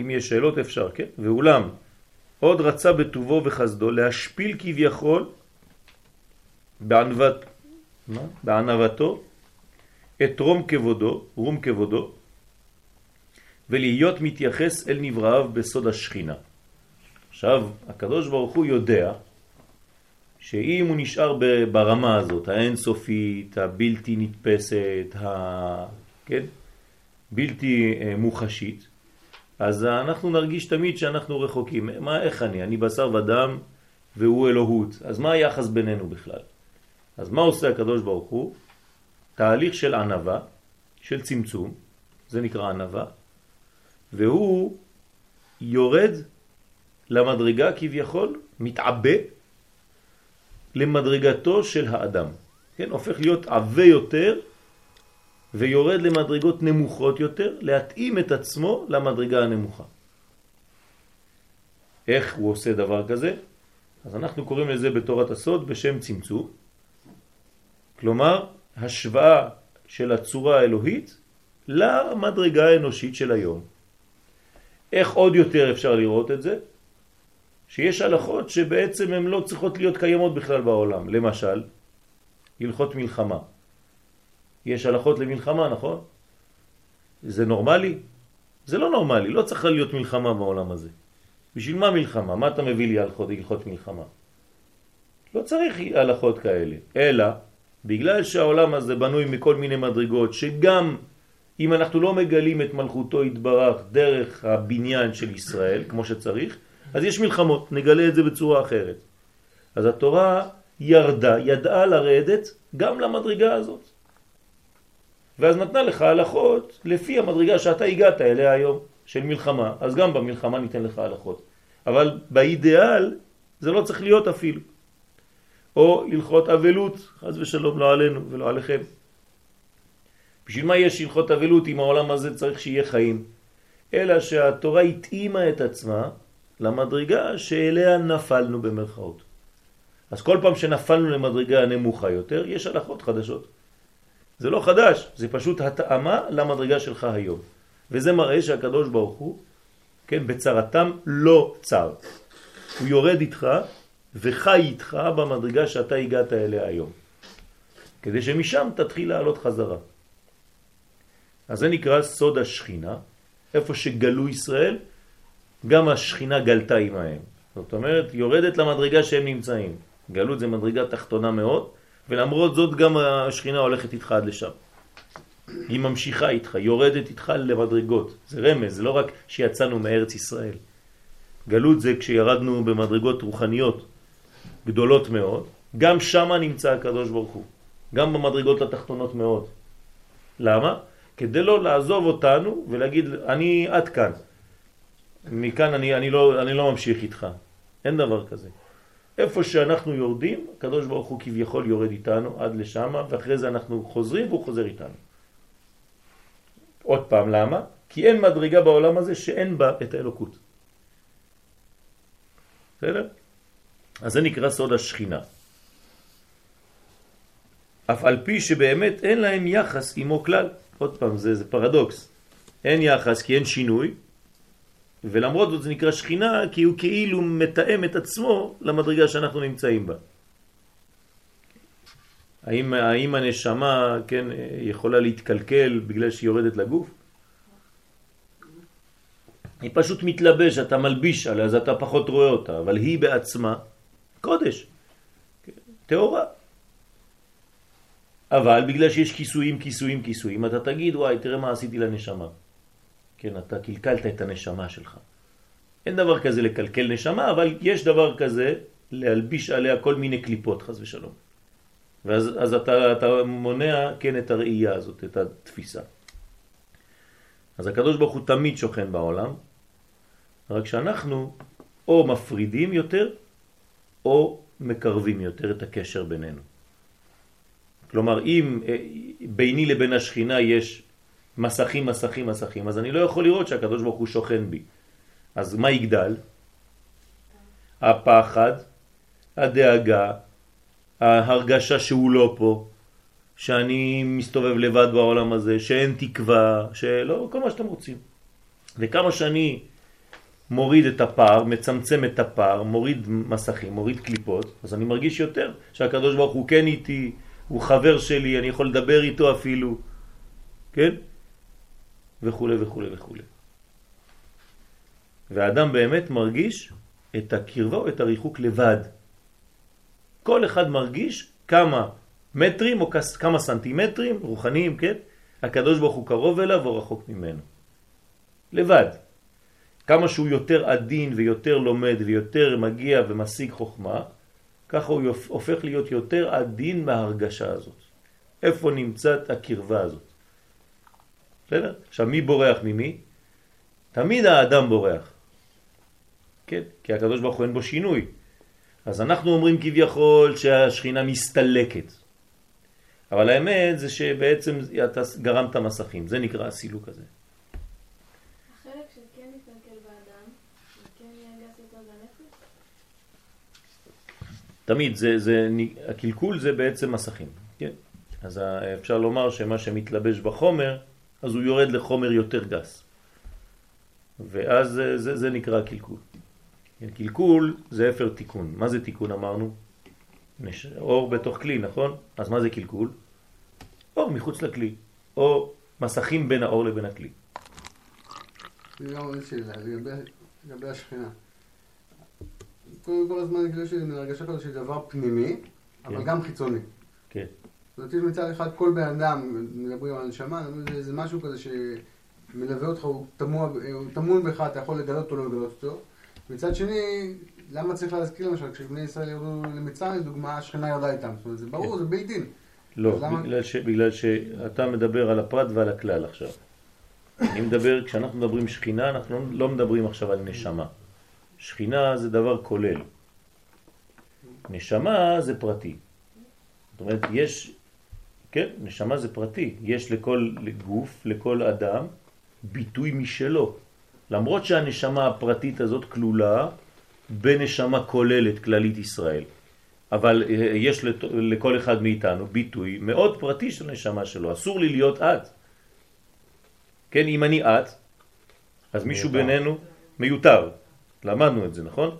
אם יש שאלות אפשר, כן? ואולם, עוד רצה בטובו וחסדו להשפיל כביכול בענוות, מה? בענוותו את רום כבודו, רום כבודו, ולהיות מתייחס אל נבראיו בסוד השכינה. עכשיו, הקדוש ברוך הוא יודע שאם הוא נשאר ברמה הזאת, האינסופית, הבלתי נתפסת, ה... כן? בלתי אה, מוחשית, אז אנחנו נרגיש תמיד שאנחנו רחוקים. מה, איך אני? אני בשר ודם והוא אלוהות. אז מה היחס בינינו בכלל? אז מה עושה הקדוש ברוך הוא? תהליך של ענבה, של צמצום, זה נקרא ענבה, והוא יורד למדרגה כביכול, מתעבה למדרגתו של האדם. כן, הופך להיות עבה יותר ויורד למדרגות נמוכות יותר, להתאים את עצמו למדרגה הנמוכה. איך הוא עושה דבר כזה? אז אנחנו קוראים לזה בתורת הסוד בשם צמצום. כלומר, השוואה של הצורה האלוהית למדרגה האנושית של היום. איך עוד יותר אפשר לראות את זה? שיש הלכות שבעצם הן לא צריכות להיות קיימות בכלל בעולם. למשל, הלכות מלחמה. יש הלכות למלחמה, נכון? זה נורמלי? זה לא נורמלי, לא צריך להיות מלחמה בעולם הזה. בשביל מה מלחמה? מה אתה מביא לי הלכות, הלכות מלחמה? לא צריך הלכות כאלה, אלא בגלל שהעולם הזה בנוי מכל מיני מדרגות, שגם אם אנחנו לא מגלים את מלכותו יתברך דרך הבניין של ישראל, כמו שצריך, אז יש מלחמות, נגלה את זה בצורה אחרת. אז התורה ירדה, ידעה לרדת גם למדרגה הזאת. ואז נתנה לך הלכות לפי המדרגה שאתה הגעת אליה היום, של מלחמה. אז גם במלחמה ניתן לך הלכות. אבל באידאל זה לא צריך להיות אפילו. או הלכות אבלות, חז ושלום לא עלינו ולא עליכם. בשביל מה יש הלכות אבלות אם העולם הזה צריך שיהיה חיים? אלא שהתורה התאימה את עצמה למדרגה שאליה נפלנו במרכאות. אז כל פעם שנפלנו למדרגה נמוכה יותר, יש הלכות חדשות. זה לא חדש, זה פשוט התאמה למדרגה שלך היום. וזה מראה שהקדוש ברוך הוא, כן, בצרתם לא צר. הוא יורד איתך וחי איתך במדרגה שאתה הגעת אליה היום. כדי שמשם תתחיל לעלות חזרה. אז זה נקרא סוד השכינה, איפה שגלו ישראל, גם השכינה גלתה עמהם. זאת אומרת, יורדת למדרגה שהם נמצאים. גלות זה מדרגה תחתונה מאוד, ולמרות זאת גם השכינה הולכת איתך עד לשם. היא ממשיכה איתך, יורדת איתך למדרגות. זה רמז, זה לא רק שיצאנו מארץ ישראל. גלות זה כשירדנו במדרגות רוחניות גדולות מאוד, גם שם נמצא הקדוש ברוך הוא, גם במדרגות התחתונות מאוד. למה? כדי לא לעזוב אותנו ולהגיד, אני עד כאן. מכאן אני, אני, לא, אני לא ממשיך איתך. אין דבר כזה. איפה שאנחנו יורדים, הקדוש ברוך הוא כביכול יורד איתנו עד לשם, ואחרי זה אנחנו חוזרים והוא חוזר איתנו. עוד פעם, למה? כי אין מדרגה בעולם הזה שאין בה את האלוקות. בסדר? אז זה נקרא סוד השכינה. אף על פי שבאמת אין להם יחס עמו כלל. עוד פעם, זה, זה פרדוקס. אין יחס כי אין שינוי, ולמרות זאת זה נקרא שכינה כי הוא כאילו מתאם את עצמו למדרגה שאנחנו נמצאים בה. האם, האם הנשמה כן, יכולה להתקלקל בגלל שהיא יורדת לגוף? היא פשוט מתלבש, אתה מלביש עליה, אז אתה פחות רואה אותה, אבל היא בעצמה קודש, תאורה. אבל בגלל שיש כיסויים, כיסויים, כיסויים, אתה תגיד, וואי, תראה מה עשיתי לנשמה. כן, אתה קלקלת את הנשמה שלך. אין דבר כזה לקלקל נשמה, אבל יש דבר כזה להלביש עליה כל מיני קליפות, חס ושלום. ואז אז אתה, אתה מונע, כן, את הראייה הזאת, את התפיסה. אז הקדוש ברוך הוא תמיד שוכן בעולם, רק שאנחנו או מפרידים יותר, או מקרבים יותר את הקשר בינינו. כלומר, אם אה, ביני לבין השכינה יש מסכים, מסכים, מסכים, אז אני לא יכול לראות שהקדוש ברוך הוא שוכן בי. אז מה יגדל? הפחד, הדאגה, ההרגשה שהוא לא פה, שאני מסתובב לבד בעולם הזה, שאין תקווה, שלא, כל מה שאתם רוצים. וכמה שאני מוריד את הפער, מצמצם את הפער, מוריד מסכים, מוריד קליפות, אז אני מרגיש יותר שהקדוש ברוך הוא כן איתי, הוא חבר שלי, אני יכול לדבר איתו אפילו, כן? וכו' וכו' וכו'. והאדם באמת מרגיש את הקרבה או את הריחוק לבד. כל אחד מרגיש כמה מטרים או כמה סנטימטרים רוחניים, כן? הקדוש ברוך הוא קרוב אליו או רחוק ממנו. לבד. כמה שהוא יותר עדין ויותר לומד ויותר מגיע ומשיג חוכמה, ככה הוא הופך להיות יותר עדין מההרגשה הזאת. איפה נמצאת הקרבה הזאת? בסדר? עכשיו, מי בורח ממי? תמיד האדם בורח. כן? כי הקדוש ברוך הוא אין בו שינוי. אז אנחנו אומרים כביכול שהשכינה מסתלקת. אבל האמת זה שבעצם אתה גרמת מסכים, זה נקרא הסילוק הזה. החלק שכן מתנקל באדם, זה כן יהיה גס יותר בנפש? תמיד, זה, זה, הקלקול זה בעצם מסכים, כן? אז אפשר לומר שמה שמתלבש בחומר, אז הוא יורד לחומר יותר גס. ואז זה, זה, זה נקרא קלקול. קלקול זה הפך תיקון. מה זה תיקון אמרנו? נש... אור בתוך כלי, נכון? אז מה זה קלקול? אור מחוץ לכלי, או מסכים בין האור לבין הכלי. לגבי השכינה. כל הזמן יש לי הרגשה כזאת שזה דבר פנימי, אבל כן. גם חיצוני. כן. זאת אומרת, מצד אחד כל בן אדם, מדברים על נשמה, זה, זה משהו כזה שמלווה אותך, הוא, טמון בך, אתה יכול לגלות אותו או לא לגלות אותו. מצד שני, למה צריך להזכיר למשל, כשבני ישראל ירדו למצרים, לדוגמה, השכינה ירדה איתם. זאת אומרת, זה ברור, זה בלתי לא, אז למה- בגלל, ש, בגלל שאתה מדבר על הפרט ועל הכלל עכשיו. אני מדבר, כשאנחנו מדברים שכינה, אנחנו לא- לא מדברים עכשיו על נשמה. שכינה זה דבר כולל. נשמה זה פרטי. זאת אומרת, יש, כן, נשמה זה פרטי. יש לכל גוף, לכל אדם, ביטוי משלו. למרות שהנשמה הפרטית הזאת כלולה בנשמה כוללת כללית ישראל. אבל אה, יש לכל אחד מאיתנו ביטוי מאוד פרטי של נשמה שלו, אסור לי להיות את. כן, אם אני את, אז מישהו מיותר. בינינו מיותר. למדנו את זה, נכון?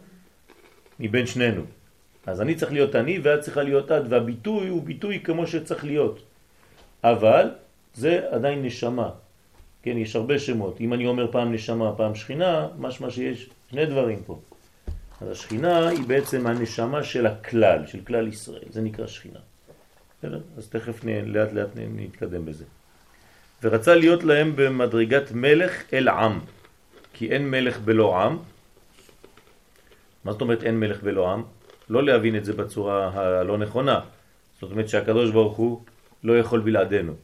מבין שנינו. אז אני צריך להיות אני ואת צריכה להיות את, והביטוי הוא ביטוי כמו שצריך להיות. אבל זה עדיין נשמה. כן, יש הרבה שמות. אם אני אומר פעם נשמה, פעם שכינה, משמע שיש שני דברים פה. אז השכינה היא בעצם הנשמה של הכלל, של כלל ישראל, זה נקרא שכינה. אז תכף נ, לאט לאט נ- נתקדם בזה. ורצה להיות להם במדרגת מלך אל עם, כי אין מלך בלא עם. מה זאת אומרת אין מלך בלא עם? לא להבין את זה בצורה הלא נכונה. זאת אומרת שהקדוש ברוך הוא לא יכול בלעדינו.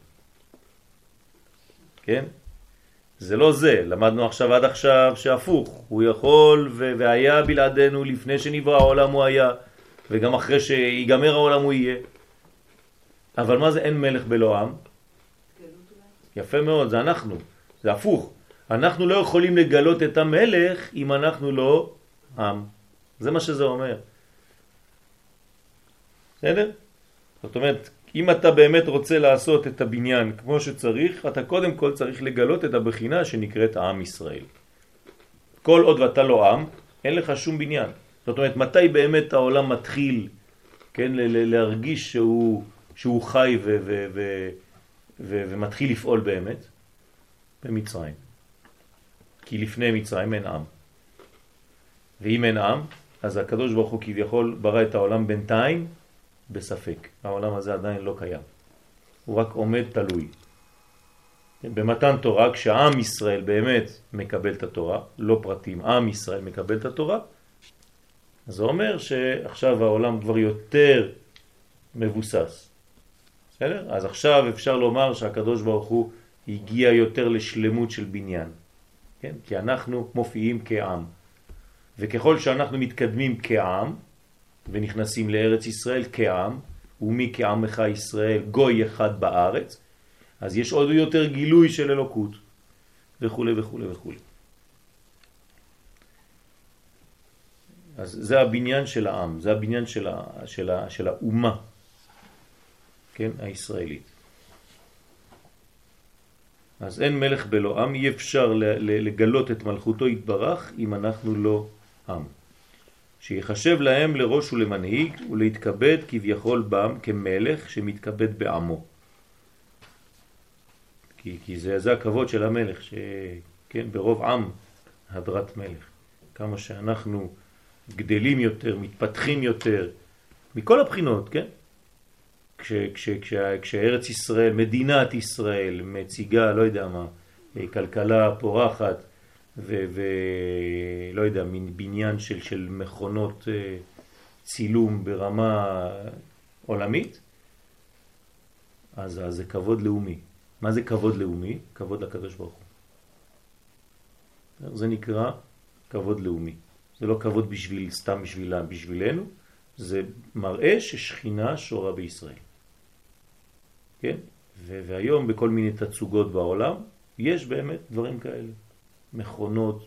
כן? זה לא זה, למדנו עכשיו עד עכשיו שהפוך, הוא יכול ו- והיה בלעדינו לפני שנברא העולם הוא היה, וגם אחרי שיגמר העולם הוא יהיה. אבל מה זה אין מלך בלא עם? יפה מאוד, זה אנחנו, זה הפוך. אנחנו לא יכולים לגלות את המלך אם אנחנו לא עם. זה מה שזה אומר. בסדר? זאת אומרת, אם אתה באמת רוצה לעשות את הבניין כמו שצריך, אתה קודם כל צריך לגלות את הבחינה שנקראת עם ישראל. כל עוד ואתה לא עם, אין לך שום בניין. זאת אומרת, מתי באמת העולם מתחיל כן, להרגיש שהוא, שהוא חי ו- ו- ו- ו- ומתחיל לפעול באמת? במצרים. כי לפני מצרים אין עם. ואם אין עם, אז הקדוש ברוך הוא כביכול ברא את העולם בינתיים בספק. העולם הזה עדיין לא קיים. הוא רק עומד תלוי. במתן תורה, כשעם ישראל באמת מקבל את התורה, לא פרטים, עם ישראל מקבל את התורה, אז זה אומר שעכשיו העולם כבר יותר מבוסס. בסדר? אז עכשיו אפשר לומר שהקדוש ברוך הוא הגיע יותר לשלמות של בניין. כן? כי אנחנו מופיעים כעם. וככל שאנחנו מתקדמים כעם, ונכנסים לארץ ישראל כעם, ומי כעמך ישראל, גוי אחד בארץ, אז יש עוד יותר גילוי של אלוקות, וכו' וכו' וכו'. אז זה הבניין של העם, זה הבניין של, ה, של, ה, של האומה, כן, הישראלית. אז אין מלך בלא עם, אי אפשר לגלות את מלכותו יתברך אם אנחנו לא עם. שיחשב להם לראש ולמנהיג ולהתכבד כביכול בם כמלך שמתכבד בעמו. כי, כי זה, זה הכבוד של המלך, שכן, ברוב עם הדרת מלך. כמה שאנחנו גדלים יותר, מתפתחים יותר, מכל הבחינות, כן? כש, כש, כש, כשארץ ישראל, מדינת ישראל, מציגה, לא יודע מה, כלכלה פורחת, ולא יודע, מין בניין של, של מכונות אה, צילום ברמה עולמית, אז, אז זה כבוד לאומי. מה זה כבוד לאומי? כבוד לקדוש ברוך הוא. זה נקרא כבוד לאומי. זה לא כבוד בשביל, סתם בשבילה, בשבילנו, זה מראה ששכינה שורה בישראל. כן? והיום בכל מיני תצוגות בעולם יש באמת דברים כאלה. מכונות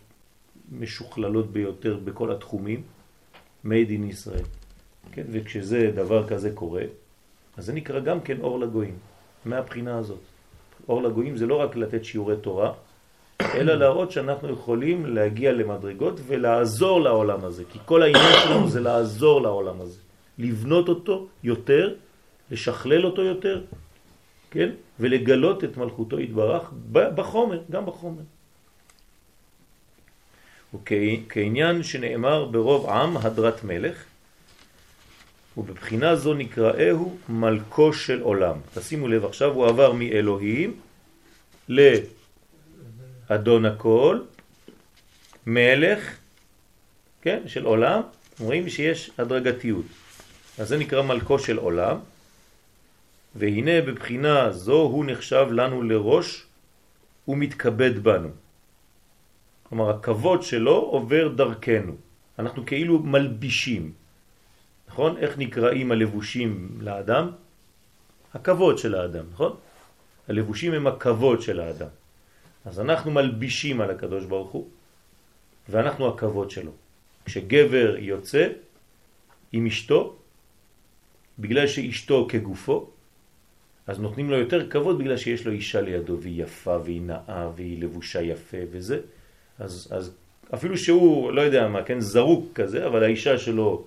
משוכללות ביותר בכל התחומים, made in ישראל. כן? וכשזה דבר כזה קורה, אז זה נקרא גם כן אור לגויים, מהבחינה הזאת. אור לגויים זה לא רק לתת שיעורי תורה, אלא להראות שאנחנו יכולים להגיע למדרגות ולעזור לעולם הזה, כי כל העניין שלנו זה לעזור לעולם הזה, לבנות אותו יותר, לשכלל אותו יותר, כן? ולגלות את מלכותו יתברך בחומר, גם בחומר. וכעניין שנאמר ברוב עם הדרת מלך, ובבחינה זו נקראהו מלכו של עולם. תשימו לב, עכשיו הוא עבר מאלוהים לאדון הכל, מלך, כן, של עולם, אומרים שיש הדרגתיות. אז זה נקרא מלכו של עולם, והנה בבחינה זו הוא נחשב לנו לראש ומתכבד בנו. כלומר, הכבוד שלו עובר דרכנו. אנחנו כאילו מלבישים. נכון? איך נקראים הלבושים לאדם? הכבוד של האדם, נכון? הלבושים הם הכבוד של האדם. אז אנחנו מלבישים על הקדוש ברוך הוא, ואנחנו הכבוד שלו. כשגבר יוצא עם אשתו, בגלל שאשתו כגופו, אז נותנים לו יותר כבוד בגלל שיש לו אישה לידו, והיא יפה והיא נאה והיא לבושה יפה וזה. אז, אז אפילו שהוא, לא יודע מה, כן, זרוק כזה, אבל האישה שלו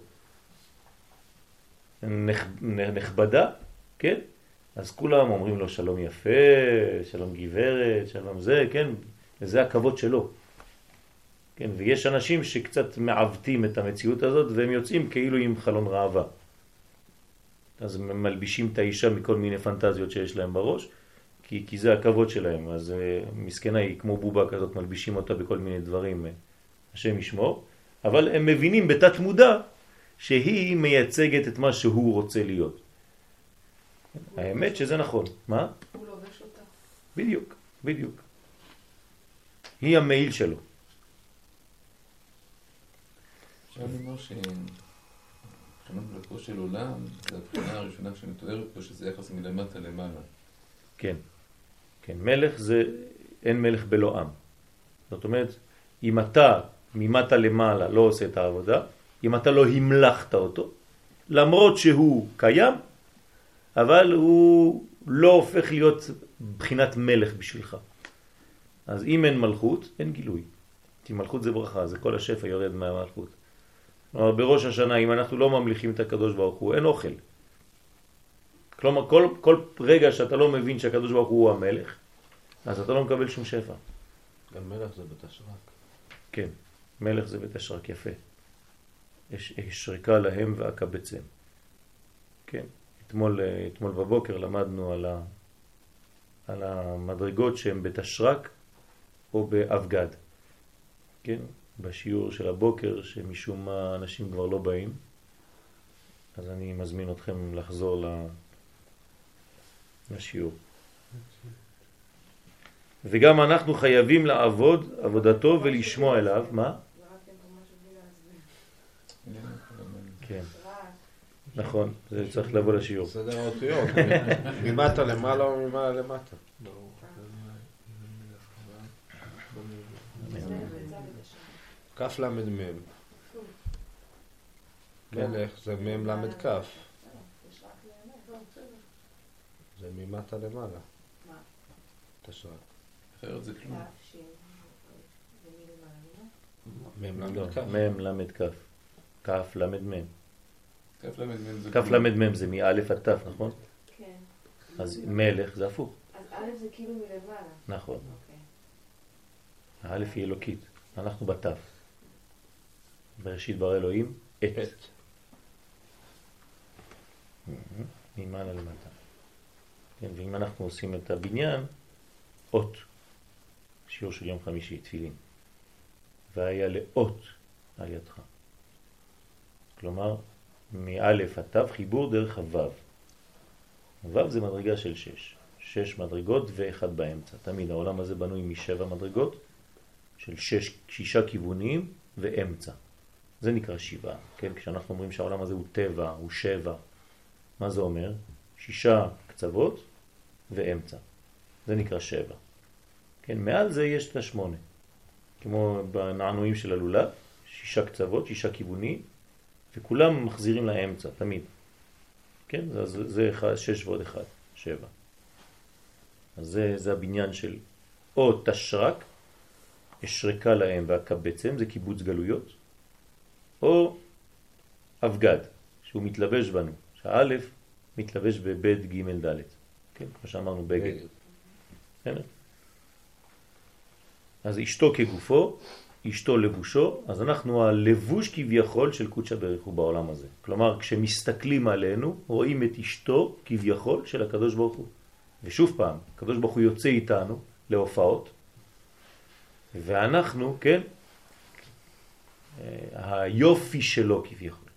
נכ, נכבדה, כן? אז כולם אומרים לו שלום יפה, שלום גברת, שלום זה, כן? וזה הכבוד שלו. כן? ויש אנשים שקצת מעוותים את המציאות הזאת והם יוצאים כאילו עם חלון ראווה. אז הם מלבישים את האישה מכל מיני פנטזיות שיש להם בראש, כי, כי זה הכבוד שלהם. אז uh, מסכנה היא כמו בובה כזאת, מלבישים אותה בכל מיני דברים, uh, השם ישמור. אבל הם מבינים בתת מודע שהיא מייצגת את מה שהוא רוצה להיות. האמת שזה נכון. מה? הוא לובש אותה. בדיוק, בדיוק. היא המעיל שלו. אפשר לומר שמבחינת מלכו של עולם, זו הבחינה הראשונה שמתוארת פה, שזה יחס מלמטה למעלה. כן, כן. מלך זה, אין מלך בלא עם. זאת אומרת, אם אתה ממטה למעלה לא עושה את העבודה, אם אתה לא המלכת אותו, למרות שהוא קיים, אבל הוא לא הופך להיות בחינת מלך בשבילך. אז אם אין מלכות, אין גילוי. כי מלכות זה ברכה, זה כל השפע יורד מהמלכות. כלומר, בראש השנה, אם אנחנו לא ממליכים את הקדוש ברוך הוא, אין אוכל. כלומר, כל, כל רגע שאתה לא מבין שהקדוש ברוך הוא המלך, אז אתה לא מקבל שום שפע. גם מלך זה בתשרק. כן, מלך זה בתשרק, יפה. יש שריקה להם ואקבצם. כן, אתמול, אתמול בבוקר למדנו על, ה, על המדרגות שהן בתשרק או באבגד. כן, בשיעור של הבוקר, שמשום מה אנשים כבר לא באים, אז אני מזמין אתכם לחזור לשיעור. וגם אנחנו חייבים לעבוד עבודתו ולשמוע אליו, מה? כן, נכון, זה צריך לבוא לשיעור. סדר האותיות, ממטה למעלה או ממעלה למטה. כף למד מם. מלך זה מם למד כף. זה ממטה למעלה. תשרק. אחרת זה כלום. מם לא, למד. מם למד כף. כף למד מם. כף למד מם זה מאלף עד תף, נכון? כן. אז מלך זה הפוך. אז א' זה כאילו מלמעלה. נכון. אוקיי. האלף היא אלוקית, אנחנו בתף. בראשית ברא אלוהים את. ממעלה למטה. כן, ואם אנחנו עושים את הבניין, אות. שיעור של יום חמישי, תפילין. והיה לאות על ידך. כלומר, מאלף עד תו חיבור דרך הוו. הוו זה מדרגה של שש. שש מדרגות ואחד באמצע. תמיד העולם הזה בנוי משבע מדרגות של שש, שישה כיוונים ואמצע. זה נקרא שבעה, כן? כשאנחנו אומרים שהעולם הזה הוא טבע, הוא שבע, מה זה אומר? שישה קצוות ואמצע. זה נקרא שבע. כן, מעל זה יש את השמונה. כמו בנענועים של הלולב, שישה קצוות, שישה כיוונים, וכולם מחזירים לאמצע, תמיד. כן, זה, זה, אחד, שש ועוד אחד, שבע. אז זה, זה הבניין של או תשרק, אשרקה להם והקבצם, זה קיבוץ גלויות, או אבגד, שהוא מתלבש בנו, שהאלף מתלבש בבית ג' ד', כן, כמו שאמרנו בגד. אז אשתו כגופו, אשתו לבושו, אז אנחנו הלבוש כביכול של קודשא בריך הוא בעולם הזה. כלומר, כשמסתכלים עלינו, רואים את אשתו כביכול של הקדוש ברוך הוא. ושוב פעם, הקדוש ברוך הוא יוצא איתנו להופעות, ואנחנו, כן, אה, היופי שלו כביכול.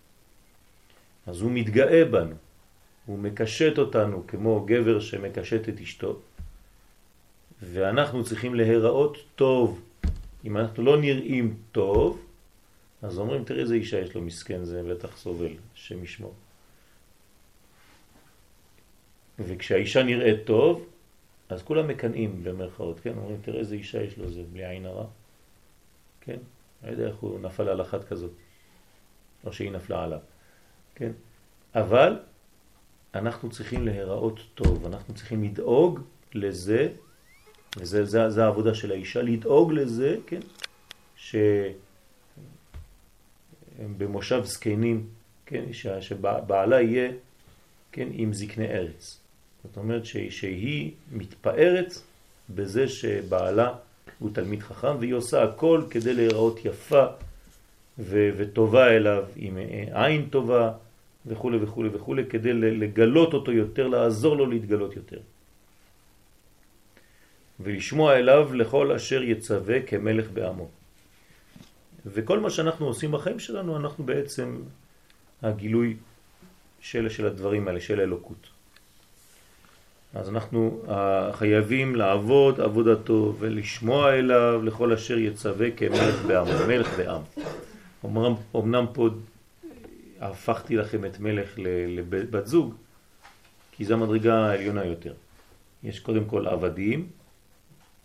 אז הוא מתגאה בנו, הוא מקשט אותנו כמו גבר שמקשט את אשתו, ואנחנו צריכים להיראות טוב. אם אנחנו לא נראים טוב, אז אומרים, תראי איזה אישה יש לו מסכן, זה בטח סובל, השם ישמור. וכשהאישה נראית טוב, אז כולם מקנאים במרכאות, כן? אומרים, תראה איזה אישה יש לו זה, בלי עין הרע. כן? לא יודע איך הוא נפל על אחת כזאת, או שהיא נפלה עליו, כן? אבל אנחנו צריכים להיראות טוב, אנחנו צריכים לדאוג לזה וזה זה, זה העבודה של האישה, לדאוג לזה, כן, שבמושב זקנים, כן, שבעלה יהיה, כן, עם זקני ארץ. זאת אומרת שהיא מתפארת בזה שבעלה הוא תלמיד חכם, והיא עושה הכל כדי להיראות יפה וטובה אליו, עם עין טובה וכו' וכו' וכו', כדי לגלות אותו יותר, לעזור לו להתגלות יותר. ולשמוע אליו לכל אשר יצווה כמלך בעמו. וכל מה שאנחנו עושים בחיים שלנו, אנחנו בעצם הגילוי של, של הדברים האלה, של האלוקות. אז אנחנו חייבים לעבוד עבודתו ולשמוע אליו לכל אשר יצווה כמלך בעמו, מלך בעם. אמנם פה הפכתי לכם את מלך לבת זוג, כי זו המדרגה העליונה יותר. יש קודם כל עבדים,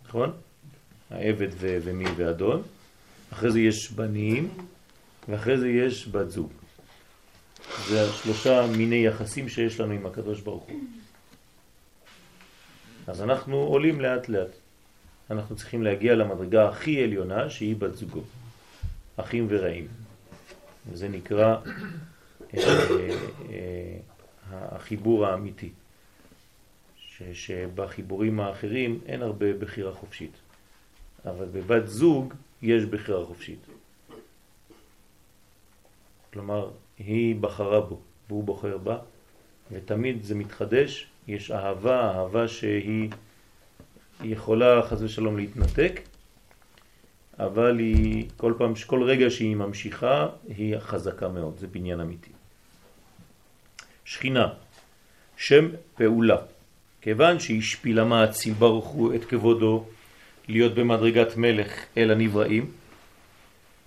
נכון? העבד ו- ומי ואדון. אחרי זה יש בנים, ואחרי זה יש בת זוג. זה השלושה מיני יחסים שיש לנו עם הקדוש ברוך הוא. אז אנחנו עולים לאט לאט. אנחנו צריכים להגיע למדרגה הכי עליונה שהיא בת זוגו. אחים ורעים. וזה נקרא אה, אה, החיבור האמיתי. שבחיבורים האחרים אין הרבה בחירה חופשית. אבל בבת זוג יש בחירה חופשית. כלומר, היא בחרה בו והוא בוחר בה, ותמיד זה מתחדש, יש אהבה, אהבה שהיא יכולה חז ושלום להתנתק, אבל היא, כל פעם, כל רגע שהיא ממשיכה, היא חזקה מאוד, זה בניין אמיתי. שכינה, שם פעולה. כיוון שהשפיל המעציל ברוך הוא את כבודו להיות במדרגת מלך אל הנבראים,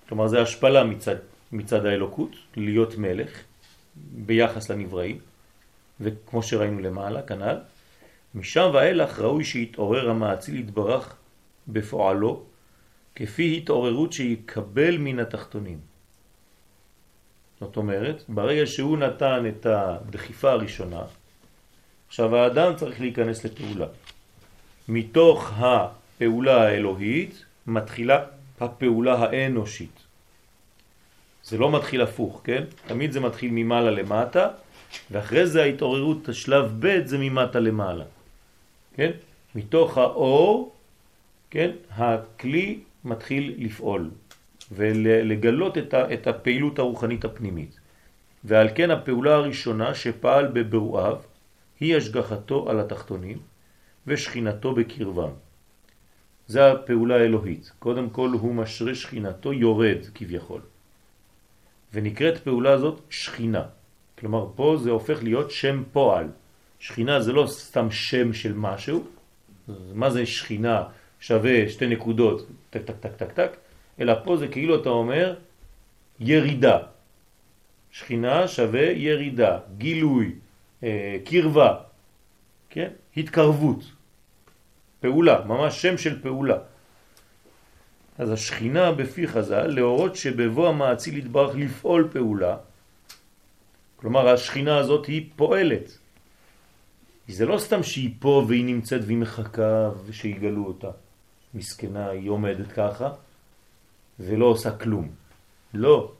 כלומר זה השפלה מצד, מצד האלוקות, להיות מלך ביחס לנבראים, וכמו שראינו למעלה, כנ"ל, משם ואילך ראוי שיתעורר המעציל יתברך בפועלו, כפי התעוררות שיקבל מן התחתונים. זאת אומרת, ברגע שהוא נתן את הדחיפה הראשונה, עכשיו האדם צריך להיכנס לפעולה. מתוך הפעולה האלוהית מתחילה הפעולה האנושית. זה לא מתחיל הפוך, כן? תמיד זה מתחיל ממעלה למטה, ואחרי זה ההתעוררות, השלב ב' זה ממטה למעלה. כן? מתוך האור, כן? הכלי מתחיל לפעול ולגלות את הפעילות הרוחנית הפנימית. ועל כן הפעולה הראשונה שפעל בברואיו היא השגחתו על התחתונים ושכינתו בקרבם. זה הפעולה האלוהית. קודם כל הוא משרה שכינתו יורד כביכול. ונקראת פעולה הזאת שכינה. כלומר פה זה הופך להיות שם פועל. שכינה זה לא סתם שם של משהו. מה זה שכינה שווה שתי נקודות, טק טק טק טק טק, אלא פה זה כאילו אתה אומר ירידה. שכינה שווה ירידה, גילוי, אה, קרבה, כן? התקרבות, פעולה, ממש שם של פעולה. אז השכינה בפי חז"ל להורות שבבוא המעציל יתברך לפעול פעולה, כלומר השכינה הזאת היא פועלת. זה לא סתם שהיא פה והיא נמצאת והיא מחכה ושיגלו אותה. מסכנה, היא עומדת ככה ולא עושה כלום. לא.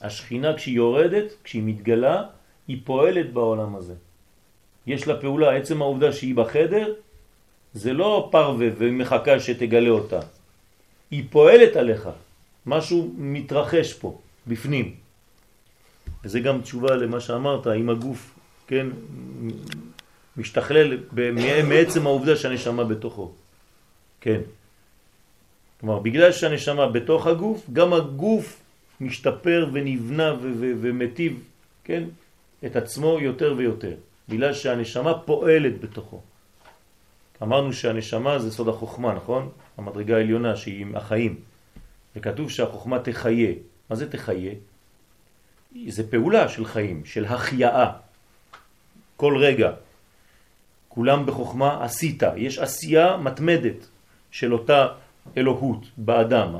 השכינה כשהיא יורדת, כשהיא מתגלה, היא פועלת בעולם הזה. יש לה פעולה, עצם העובדה שהיא בחדר, זה לא פרווה ומחכה שתגלה אותה. היא פועלת עליך, משהו מתרחש פה, בפנים. וזה גם תשובה למה שאמרת, אם הגוף, כן, משתכלל מעצם העובדה שהנשמה בתוכו. כן. כלומר, בגלל שהנשמה בתוך הגוף, גם הגוף משתפר ונבנה ומטיב, כן, את עצמו יותר ויותר. בגלל שהנשמה פועלת בתוכו. אמרנו שהנשמה זה סוד החוכמה, נכון? המדרגה העליונה שהיא החיים. וכתוב שהחוכמה תחיה. מה זה תחיה? זה פעולה של חיים, של החייאה. כל רגע. כולם בחוכמה עשית. יש עשייה מתמדת של אותה אלוהות באדם.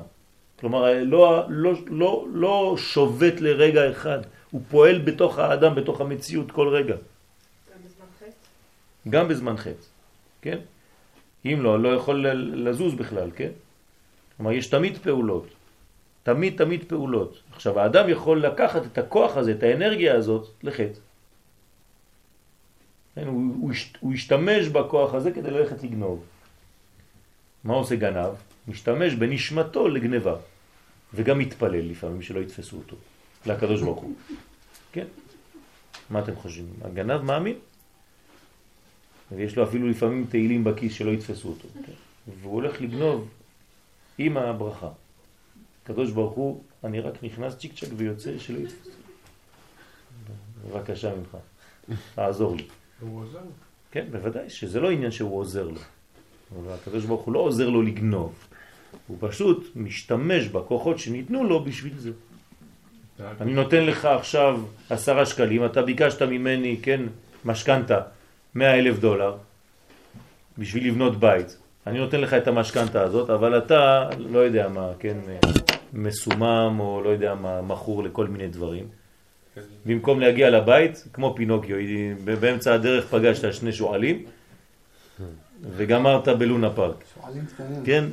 כלומר, לא, לא, לא, לא שובת לרגע אחד, הוא פועל בתוך האדם, בתוך המציאות כל רגע. גם בזמן חטא? גם בזמן חטא, כן? אם לא, לא יכול לזוז בכלל, כן? כלומר, יש תמיד פעולות, תמיד תמיד פעולות. עכשיו, האדם יכול לקחת את הכוח הזה, את האנרגיה הזאת, לחטא. כן? הוא, הוא, הוא ישתמש בכוח הזה כדי ללכת לגנוב. מה עושה גנב? משתמש בנשמתו לגניבה, וגם מתפלל לפעמים שלא יתפסו אותו, לקדוש ברוך הוא. כן? מה אתם חושבים? הגנב מאמין? ויש לו אפילו לפעמים תהילים בכיס שלא יתפסו אותו. כן? והוא הולך לגנוב עם הברכה. הקדוש ברוך הוא, אני רק נכנס צ'יק צ'ק ויוצא שלא יתפסו. בבקשה ממך, תעזור לי. הוא עוזר. כן, בוודאי, שזה לא עניין שהוא עוזר לו. אבל הקדוש ברוך הוא לא עוזר לו לגנוב. הוא פשוט משתמש בכוחות שניתנו לו בשביל זה. אני נותן לך עכשיו עשרה שקלים, אתה ביקשת ממני, כן, משכנתה, מאה אלף דולר, בשביל לבנות בית. אני נותן לך את המשכנתה הזאת, אבל אתה, לא יודע מה, כן, מסומם או לא יודע מה, מכור לכל מיני דברים. במקום להגיע לבית, כמו פינוקיו, באמצע הדרך פגשת שני שועלים וגמרת בלונה פארק. כן?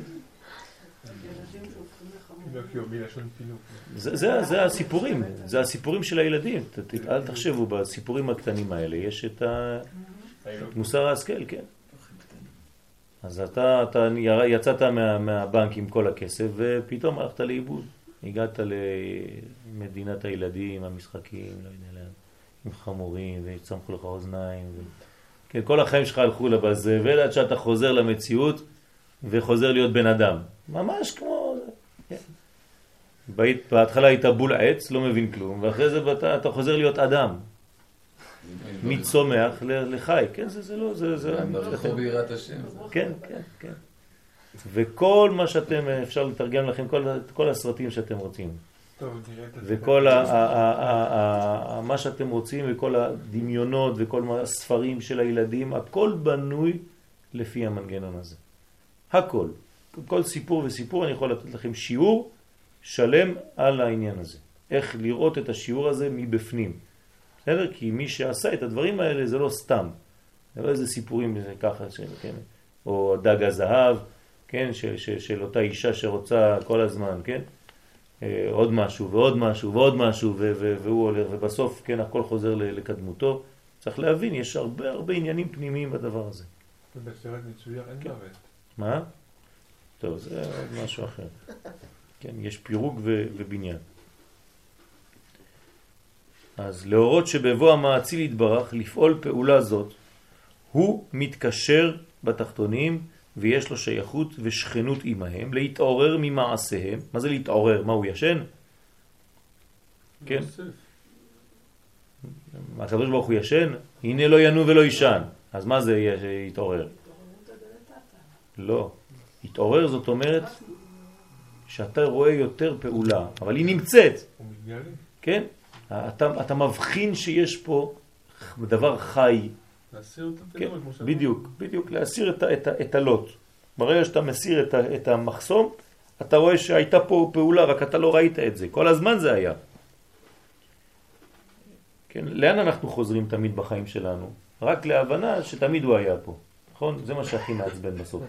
זה, זה, זה הסיפורים, זה הסיפורים של הילדים. אל תחשבו, בסיפורים הקטנים האלה יש את ה- את מוסר ההשכל, כן. אז אתה, אתה יצאת מה, מהבנק עם כל הכסף ופתאום הלכת לאיבוד. הגעת למדינת הילדים, המשחקים, לא יודע לאן, עם חמורים וצמחו לך אוזניים. ו... כן, כל החיים שלך הלכו לבזבל עד שאתה חוזר למציאות וחוזר להיות בן אדם. ממש כמו... כן. בית, בהתחלה היית בול עץ, לא מבין כלום, ואחרי זה אתה, אתה חוזר להיות אדם, מצומח לחי, כן, זה, זה לא, זה, זה, ברחוב ביראת השם. כן, כן, כן. וכל מה שאתם, אפשר לתרגם לכם, כל, כל הסרטים שאתם רוצים, וכל מה שאתם רוצים, וכל הדמיונות, וכל הספרים של הילדים, הכל בנוי לפי המנגנון הזה. הכל. כל סיפור וסיפור אני יכול לתת לכם שיעור שלם על העניין הזה. איך לראות את השיעור הזה מבפנים. בסדר? כי מי שעשה את הדברים האלה זה לא סתם. זה לא איזה סיפורים ככה, של, כן? או דג הזהב, כן? של, של, של אותה אישה שרוצה כל הזמן, כן? אה, עוד משהו ועוד משהו ועוד משהו והוא הולך ובסוף כן הכל חוזר לקדמותו. צריך להבין, יש הרבה הרבה עניינים פנימיים בדבר הזה. בסרט מצויר אין כן. מוות. מה? טוב, זה עוד משהו אחר. כן, יש פירוק ו- ובניין. אז להורות שבבוא המעציל יתברך לפעול פעולה זאת, הוא מתקשר בתחתונים ויש לו שייכות ושכנות עמהם, להתעורר ממעשיהם. מה זה להתעורר? מה, הוא ישן? כן. הקדוש ברוך הוא ישן? הנה לא ינו ולא ישן. אז מה זה יתעורר? לא. התעורר זאת אומרת שאתה רואה יותר פעולה, אבל היא נמצאת. כן? אתה, אתה מבחין שיש פה דבר חי להסיר את כן, התדמות, כמו שאמרת. בדיוק, בדיוק, להסיר את, את, את הלוט. ברגע שאתה מסיר את, את המחסום, אתה רואה שהייתה פה פעולה, רק אתה לא ראית את זה. כל הזמן זה היה. כן, לאן אנחנו חוזרים תמיד בחיים שלנו? רק להבנה שתמיד הוא היה פה, נכון? זה מה שהכי מעצבן בסוף.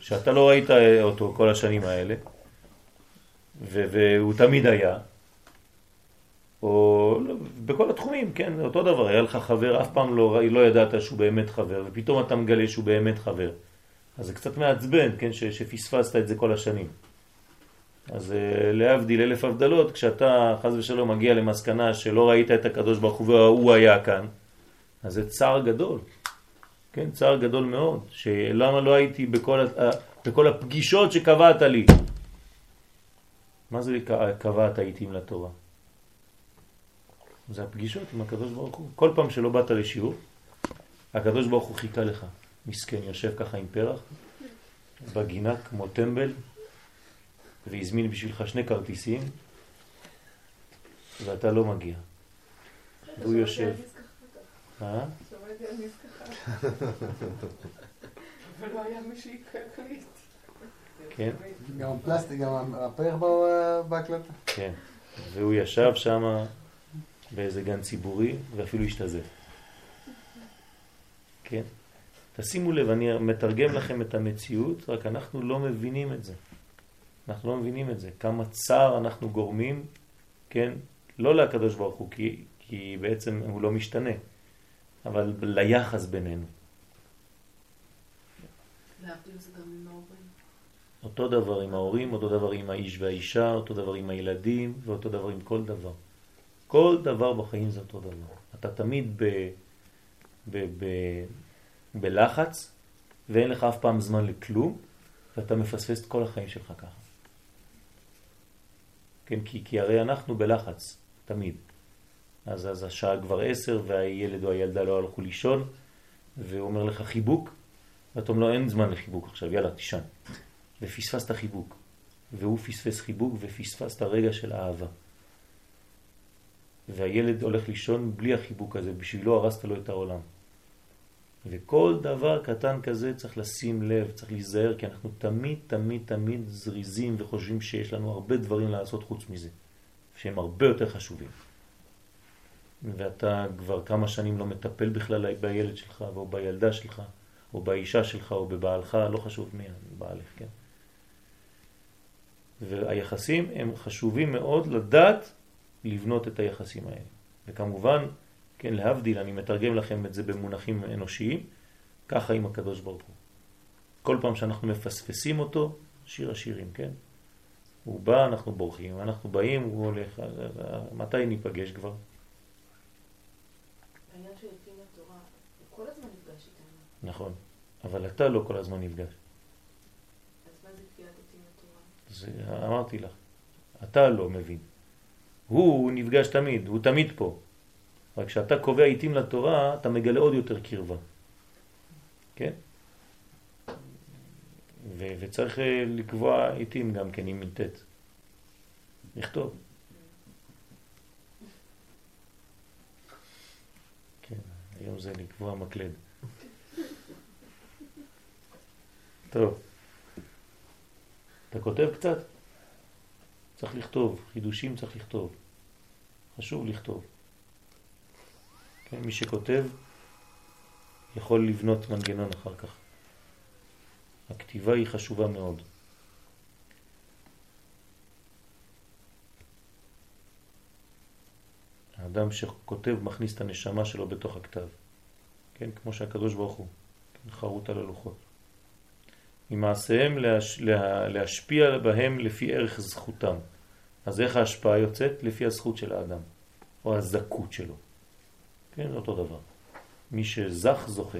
שאתה לא ראית אותו כל השנים האלה, והוא תמיד היה, או בכל התחומים, כן, אותו דבר, היה לך חבר, אף פעם לא, לא ידעת שהוא באמת חבר, ופתאום אתה מגלה שהוא באמת חבר. אז זה קצת מעצבן, כן, ש, שפספסת את זה כל השנים. אז אה, להבדיל אלף הבדלות, כשאתה חז ושלום מגיע למסקנה שלא ראית את הקדוש ברוך הוא והוא היה כאן, אז זה צער גדול, כן, צער גדול מאוד, שלמה לא הייתי בכל, בכל הפגישות שקבעת לי. מה זה קבעת איתי לתורה? זה הפגישות עם הקדוש ברוך הוא. כל פעם שלא באת לשיעור, הקדוש ברוך הוא חיכה לך. מסכן, יושב ככה עם פרח, בגינה כמו טמבל, והזמין בשבילך שני כרטיסים, ואתה לא מגיע. והוא יושב. אה? נזכחה. אבל לא היה מי שיקליט. כן, גם הפלסטיק, גם הפרח בהקלטה. כן. והוא ישב שם באיזה גן ציבורי, ואפילו השתזף. כן. תשימו לב, אני מתרגם לכם את המציאות, רק אנחנו לא מבינים את זה. אנחנו לא מבינים את זה. כמה צער אנחנו גורמים, כן, לא לקדוש ברוך הוא, כי, כי בעצם הוא לא משתנה, אבל ליחס בינינו. אותו דבר עם ההורים, אותו דבר עם האיש והאישה, אותו דבר עם הילדים, ואותו דבר עם כל דבר. כל דבר בחיים זה אותו דבר. אתה תמיד ב, ב, ב, בלחץ, ואין לך אף פעם זמן לכלום, ואתה מפספס את כל החיים שלך ככה. כן, כי, כי הרי אנחנו בלחץ, תמיד. אז, אז השעה כבר עשר, והילד או הילדה לא הלכו לישון, והוא אומר לך חיבוק, ואתה אומר לו אין זמן לחיבוק עכשיו, יאללה, תישן. ופספסת חיבוק. והוא פספס חיבוק ופספסת רגע של אהבה. והילד הולך לישון בלי החיבוק הזה, בשבילו הרסת לו את העולם. וכל דבר קטן כזה צריך לשים לב, צריך להיזהר, כי אנחנו תמיד, תמיד, תמיד זריזים וחושבים שיש לנו הרבה דברים לעשות חוץ מזה, שהם הרבה יותר חשובים. ואתה כבר כמה שנים לא מטפל בכלל בילד שלך, או בילדה שלך, או באישה שלך, או בבעלך, לא חשוב מי, בעלך, כן? והיחסים הם חשובים מאוד לדעת לבנות את היחסים האלה. וכמובן, כן, להבדיל, אני מתרגם לכם את זה במונחים אנושיים, ככה עם הקדוש ברוך הוא. כל פעם שאנחנו מפספסים אותו, שיר השירים, כן? הוא בא, אנחנו בורחים, אנחנו באים, הוא הולך, מתי ניפגש כבר? העניין של יוצאים לתורה, הוא כל הזמן נפגש איתנו. נכון, אבל אתה לא כל הזמן נפגש. אז מה זה תפילת יוצאים לתורה? זה אמרתי לך, אתה לא מבין. הוא נפגש תמיד, הוא תמיד פה. רק כשאתה קובע עיתים לתורה, אתה מגלה עוד יותר קרבה. כן? ו- וצריך אה, לקבוע עיתים גם כן עם מ"ט. לכתוב. כן, היום זה לקבוע מקלד. טוב. אתה כותב קצת? צריך לכתוב, חידושים צריך לכתוב. חשוב לכתוב. כן, מי שכותב יכול לבנות מנגנון אחר כך. הכתיבה היא חשובה מאוד. האדם שכותב מכניס את הנשמה שלו בתוך הכתב. כן, כמו שהקדוש ברוך הוא, כן, חרוט על הלוחות. ממעשיהם להש... לה... להשפיע בהם לפי ערך זכותם. אז איך ההשפעה יוצאת? לפי הזכות של האדם, או הזכות שלו. כן, אותו דבר. מי שזך זוכה.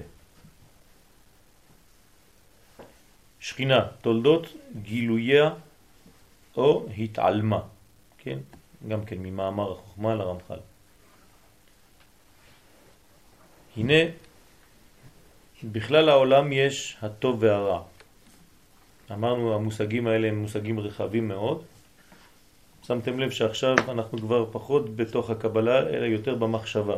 שכינה, תולדות גילויה או התעלמה, כן? גם כן ממאמר החוכמה לרמח"ל. הנה, בכלל העולם יש הטוב והרע. אמרנו, המושגים האלה הם מושגים רחבים מאוד. שמתם לב שעכשיו אנחנו כבר פחות בתוך הקבלה, אלא יותר במחשבה.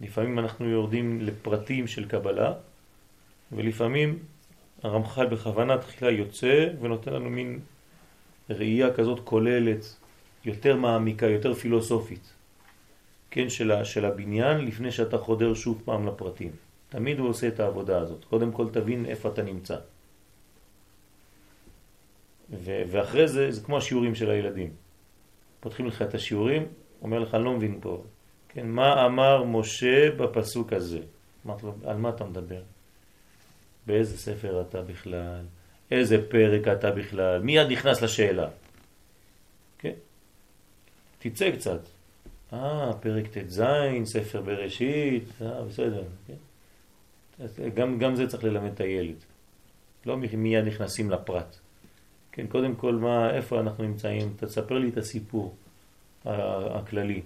לפעמים אנחנו יורדים לפרטים של קבלה, ולפעמים הרמח"ל בכוונה תחילה יוצא ונותן לנו מין ראייה כזאת כוללת, יותר מעמיקה, יותר פילוסופית, כן, של, של הבניין, לפני שאתה חודר שוב פעם לפרטים. תמיד הוא עושה את העבודה הזאת. קודם כל תבין איפה אתה נמצא. ואחרי זה, זה כמו השיעורים של הילדים. פותחים לך את השיעורים, אומר לך, אני לא מבין פה. כן, מה אמר משה בפסוק הזה? אמרתי לו, על מה אתה מדבר? באיזה ספר אתה בכלל? איזה פרק אתה בכלל? מיד נכנס לשאלה. כן? תצא קצת. אה, פרק ט"ז, ספר בראשית, אה, בסדר. כן? גם, גם זה צריך ללמד את הילד. לא מיד נכנסים לפרט. כן, קודם כל, מה, איפה אנחנו נמצאים? תספר לי את הסיפור הכללי.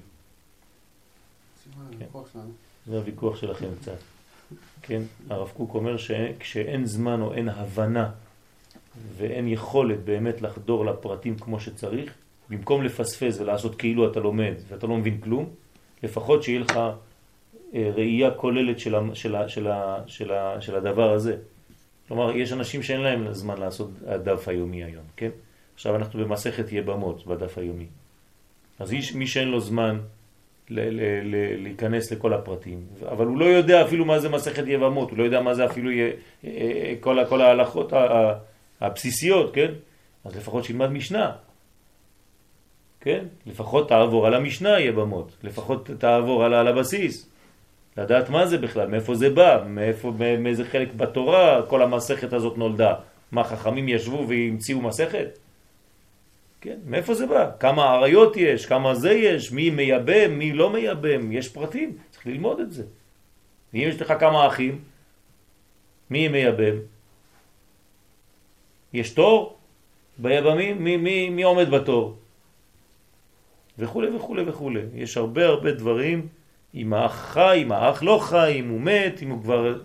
כן. זה הוויכוח שלכם קצת. כן, הרב קוק אומר שכשאין זמן או אין הבנה ואין יכולת באמת לחדור לפרטים כמו שצריך, במקום לפספס ולעשות כאילו אתה לומד ואתה לא מבין כלום, לפחות שיהיה לך אה, ראייה כוללת של, של, של, של, של הדבר הזה. כלומר, יש אנשים שאין להם זמן לעשות הדף היומי היום, כן? עכשיו אנחנו במסכת יבמות בדף היומי. אז איש, מי שאין לו זמן להיכנס לכל הפרטים, אבל הוא לא יודע אפילו מה זה מסכת יבמות, הוא לא יודע מה זה אפילו כל, כל ההלכות הבסיסיות, כן? אז לפחות שילמד משנה, כן? לפחות תעבור על המשנה יבמות, לפחות תעבור על, על הבסיס. לדעת מה זה בכלל, מאיפה זה בא, מאיפה, מאיזה חלק בתורה כל המסכת הזאת נולדה. מה, חכמים ישבו והמציאו מסכת? כן, מאיפה זה בא? כמה עריות יש, כמה זה יש, מי מייבם, מי לא מייבם, יש פרטים, צריך ללמוד את זה. ואם יש לך כמה אחים, מי מייבם? יש תור ביבמים? מי, מי, מי עומד בתור? וכו' וכו' וכו'. יש הרבה הרבה דברים אם האח חי, אם האח לא חי, אם הוא מת, אם הוא כבר...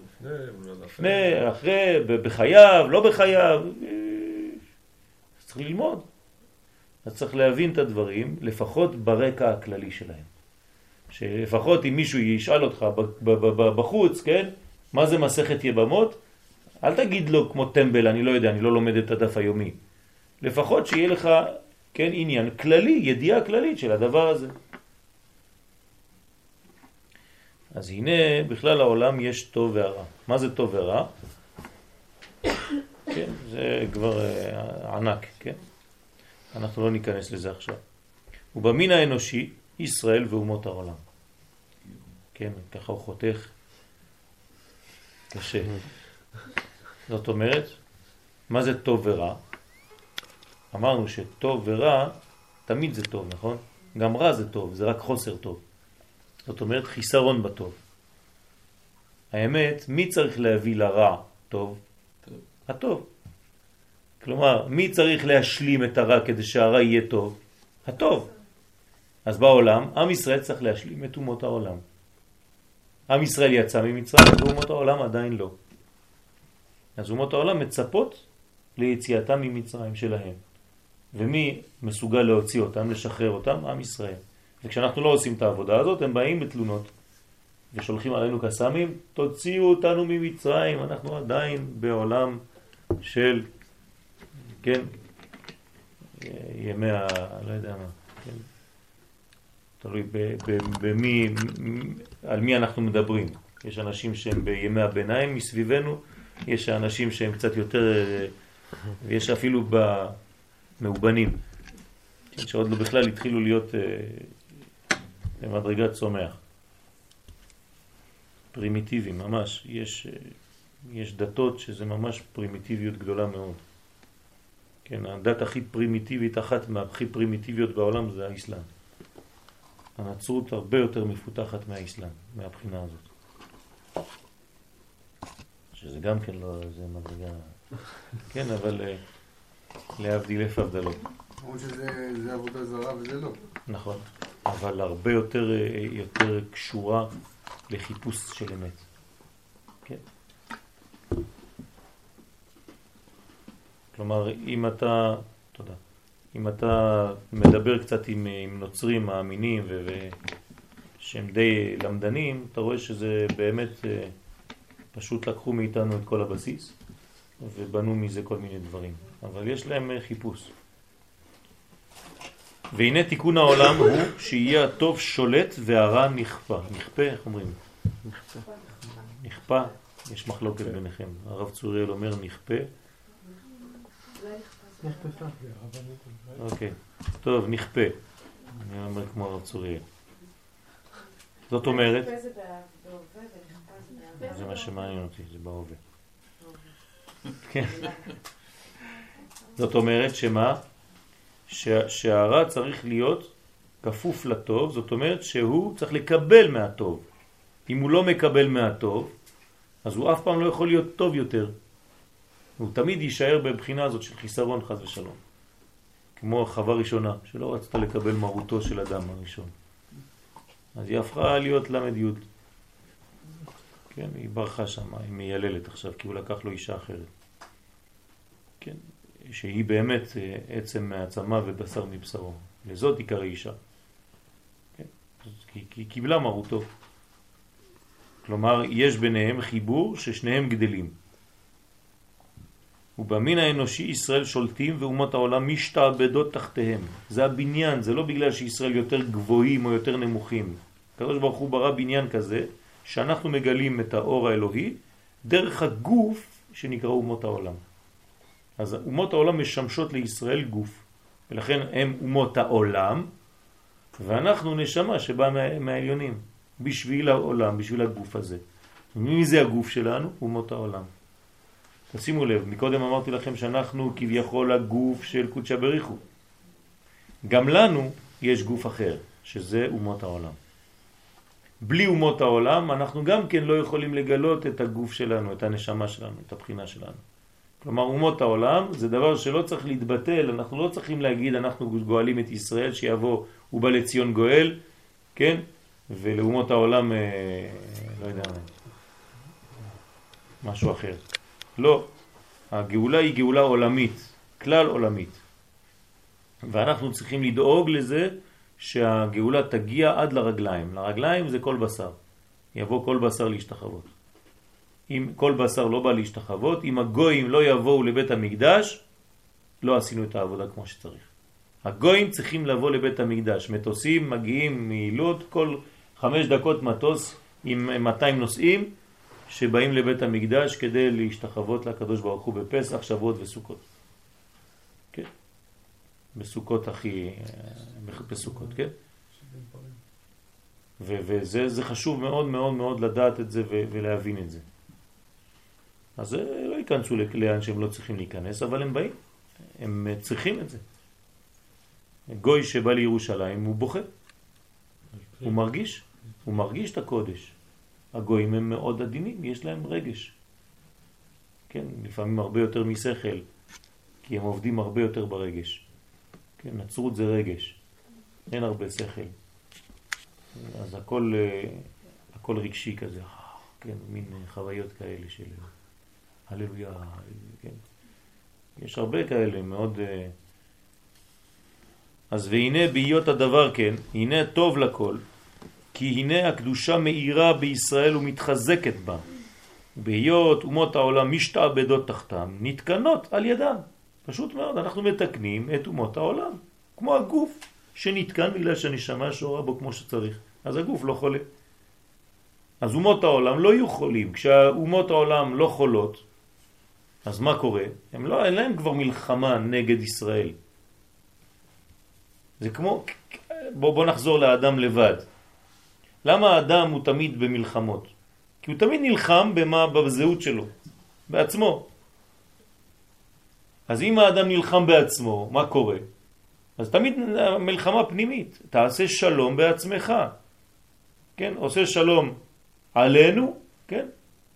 לפני, אחרי, בחייו, לא בחייו. צריך ללמוד. אז צריך להבין את הדברים, לפחות ברקע הכללי שלהם. שלפחות אם מישהו ישאל אותך בחוץ, כן, מה זה מסכת יבמות, אל תגיד לו כמו טמבל, אני לא יודע, אני לא לומד את הדף היומי. לפחות שיהיה לך, כן, עניין כללי, ידיעה כללית של הדבר הזה. אז הנה, בכלל העולם יש טוב ורע. מה זה טוב ורע? כן, זה כבר uh, ענק, כן? אנחנו לא ניכנס לזה עכשיו. ובמין האנושי, ישראל ואומות העולם. כן, ככה הוא חותך קשה. זאת אומרת, מה זה טוב ורע? אמרנו שטוב ורע תמיד זה טוב, נכון? גם רע זה טוב, זה רק חוסר טוב. זאת אומרת חיסרון בטוב. האמת, מי צריך להביא לרע טוב? טוב. הטוב. כלומר, מי צריך להשלים את הרע כדי שהרע יהיה טוב? הטוב. אז בעולם, עם ישראל צריך להשלים את אומות העולם. עם ישראל יצא ממצרים ואומות העולם עדיין לא. אז אומות העולם מצפות ליציאתם ממצרים שלהם. ומי מסוגל להוציא אותם, לשחרר אותם? עם ישראל. וכשאנחנו לא עושים את העבודה הזאת, הם באים בתלונות ושולחים עלינו קסמים, תוציאו אותנו ממצרים, אנחנו עדיין בעולם של, כן, ימי ה... לא יודע מה, כן, תלוי במי, על מי אנחנו מדברים. יש אנשים שהם בימי הביניים מסביבנו, יש אנשים שהם קצת יותר, ויש אפילו במאובנים, כן, שעוד לא בכלל התחילו להיות אה, למדרגת צומח. פרימיטיבי, ממש. יש, יש דתות שזה ממש פרימיטיביות גדולה מאוד. כן, הדת הכי פרימיטיבית, אחת מהכי פרימיטיביות בעולם זה האסלאם. הנצרות הרבה יותר מפותחת מהאסלאם, מהבחינה הזאת. שזה גם כן לא, זה מדרגה... כן, אבל אה, להבדיל איפה הבדלות. למרות שזה עבודה זרה וזה לא. נכון. אבל הרבה יותר, אה, יותר קשורה לחיפוש של אמת. כן? כלומר, אם אתה, תודה, אם אתה מדבר קצת עם, עם נוצרים מאמינים ו, ו, שהם די למדנים, אתה רואה שזה באמת אה, פשוט לקחו מאיתנו את כל הבסיס ובנו מזה כל מיני דברים, אבל יש להם אה, חיפוש. והנה תיקון העולם הוא שיהיה הטוב שולט והרע נכפה. נכפה, איך אומרים? נכפה, יש מחלוקת ביניכם. הרב צוריאל אומר נכפה, נכפה. אוקיי, טוב, נכפה. אני אומר כמו הרב צוריאל. זאת אומרת, נכפה בעבר. זה מה שמעניין אותי, זה בהווה. כן. זאת אומרת שמה? שה- שהרע צריך להיות כפוף לטוב, זאת אומרת שהוא צריך לקבל מהטוב. אם הוא לא מקבל מהטוב, אז הוא אף פעם לא יכול להיות טוב יותר. הוא תמיד יישאר בבחינה הזאת של חיסרון חז ושלום. כמו חווה ראשונה, שלא רצתה לקבל מרותו של אדם הראשון. אז היא הפכה להיות למד י'. כן, היא ברחה שם, היא מייללת עכשיו, כי הוא לקח לו אישה אחרת. כן, שהיא באמת אה, עצם מעצמה ובשר מבשרו. לזאת עיקר האישה. כן, כי היא קיבלה מרותו. כלומר, יש ביניהם חיבור ששניהם גדלים. ובמין האנושי ישראל שולטים ואומות העולם משתעבדות תחתיהם. זה הבניין, זה לא בגלל שישראל יותר גבוהים או יותר נמוכים. הקדוש ברוך הוא ברא בניין כזה, שאנחנו מגלים את האור האלוהי דרך הגוף שנקרא אומות העולם. אז אומות העולם משמשות לישראל גוף, ולכן הם אומות העולם, ואנחנו נשמה שבאה מה, מהעליונים, בשביל העולם, בשביל הגוף הזה. מי זה הגוף שלנו? אומות העולם. תשימו לב, מקודם אמרתי לכם שאנחנו כביכול הגוף של קודשא בריחו. גם לנו יש גוף אחר, שזה אומות העולם. בלי אומות העולם אנחנו גם כן לא יכולים לגלות את הגוף שלנו, את הנשמה שלנו, את הבחינה שלנו. כלומר, אומות העולם זה דבר שלא צריך להתבטל, אנחנו לא צריכים להגיד אנחנו גואלים את ישראל, שיבוא ובא לציון גואל, כן? ולאומות העולם, אה, לא יודע משהו אחר. לא, הגאולה היא גאולה עולמית, כלל עולמית. ואנחנו צריכים לדאוג לזה שהגאולה תגיע עד לרגליים. לרגליים זה כל בשר. יבוא כל בשר להשתחוות. אם כל בשר לא בא להשתחוות, אם הגויים לא יבואו לבית המקדש, לא עשינו את העבודה כמו שצריך. הגויים צריכים לבוא לבית המקדש. מטוסים מגיעים מלוד, כל חמש דקות מטוס עם 200 נוסעים שבאים לבית המקדש כדי להשתחוות לקדוש ברוך הוא בפסח, שבועות וסוכות. כן? בסוכות הכי... בסוכות, כן? וזה זה חשוב מאוד מאוד מאוד לדעת את זה ולהבין את זה. אז אה, לא ייכנסו לאן שהם לא צריכים להיכנס, אבל הם באים, הם אה, צריכים את זה. גוי שבא לירושלים הוא בוכה, הוא מרגיש, הוא מרגיש את הקודש. הגויים הם מאוד עדינים, יש להם רגש. כן, לפעמים הרבה יותר משכל, כי הם עובדים הרבה יותר ברגש. כן, נצרות זה רגש, אין הרבה שכל. אז הכל, אה, הכל רגשי כזה, כן, מין חוויות כאלה של הללויה, כן. יש הרבה כאלה, מאוד... אה, אז והנה בהיות הדבר כן, הנה טוב לכל, כי הנה הקדושה מאירה בישראל ומתחזקת בה. בהיות אומות העולם משתעבדות תחתם, נתקנות על ידם. פשוט מאוד, אנחנו מתקנים את אומות העולם, כמו הגוף שנתקן בגלל שהנשמה שורה בו כמו שצריך. אז הגוף לא חולה. אז אומות העולם לא יהיו חולים. כשאומות העולם לא חולות, אז מה קורה? הם לא, אין להם כבר מלחמה נגד ישראל. זה כמו, בוא, בוא נחזור לאדם לבד. למה האדם הוא תמיד במלחמות? כי הוא תמיד נלחם במה, בזהות שלו, בעצמו. אז אם האדם נלחם בעצמו, מה קורה? אז תמיד מלחמה פנימית. תעשה שלום בעצמך. כן? עושה שלום עלינו, כן?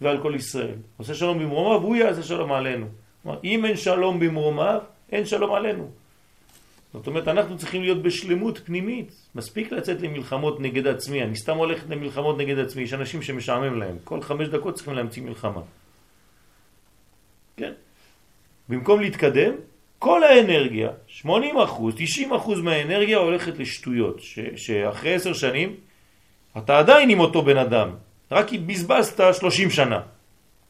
ועל כל ישראל. עושה שלום במרומיו, הוא יעשה שלום עלינו. כלומר, אם אין שלום במרומיו, אין שלום עלינו. זאת אומרת, אנחנו צריכים להיות בשלמות פנימית. מספיק לצאת למלחמות נגד עצמי. אני סתם הולך למלחמות נגד עצמי. יש אנשים שמשעמם להם. כל חמש דקות צריכים להמציא מלחמה. כן? במקום להתקדם, כל האנרגיה, 80 אחוז, 90 אחוז מהאנרגיה הולכת לשטויות, ש, שאחרי עשר שנים אתה עדיין עם אותו בן אדם, רק כי בזבזת 30 שנה.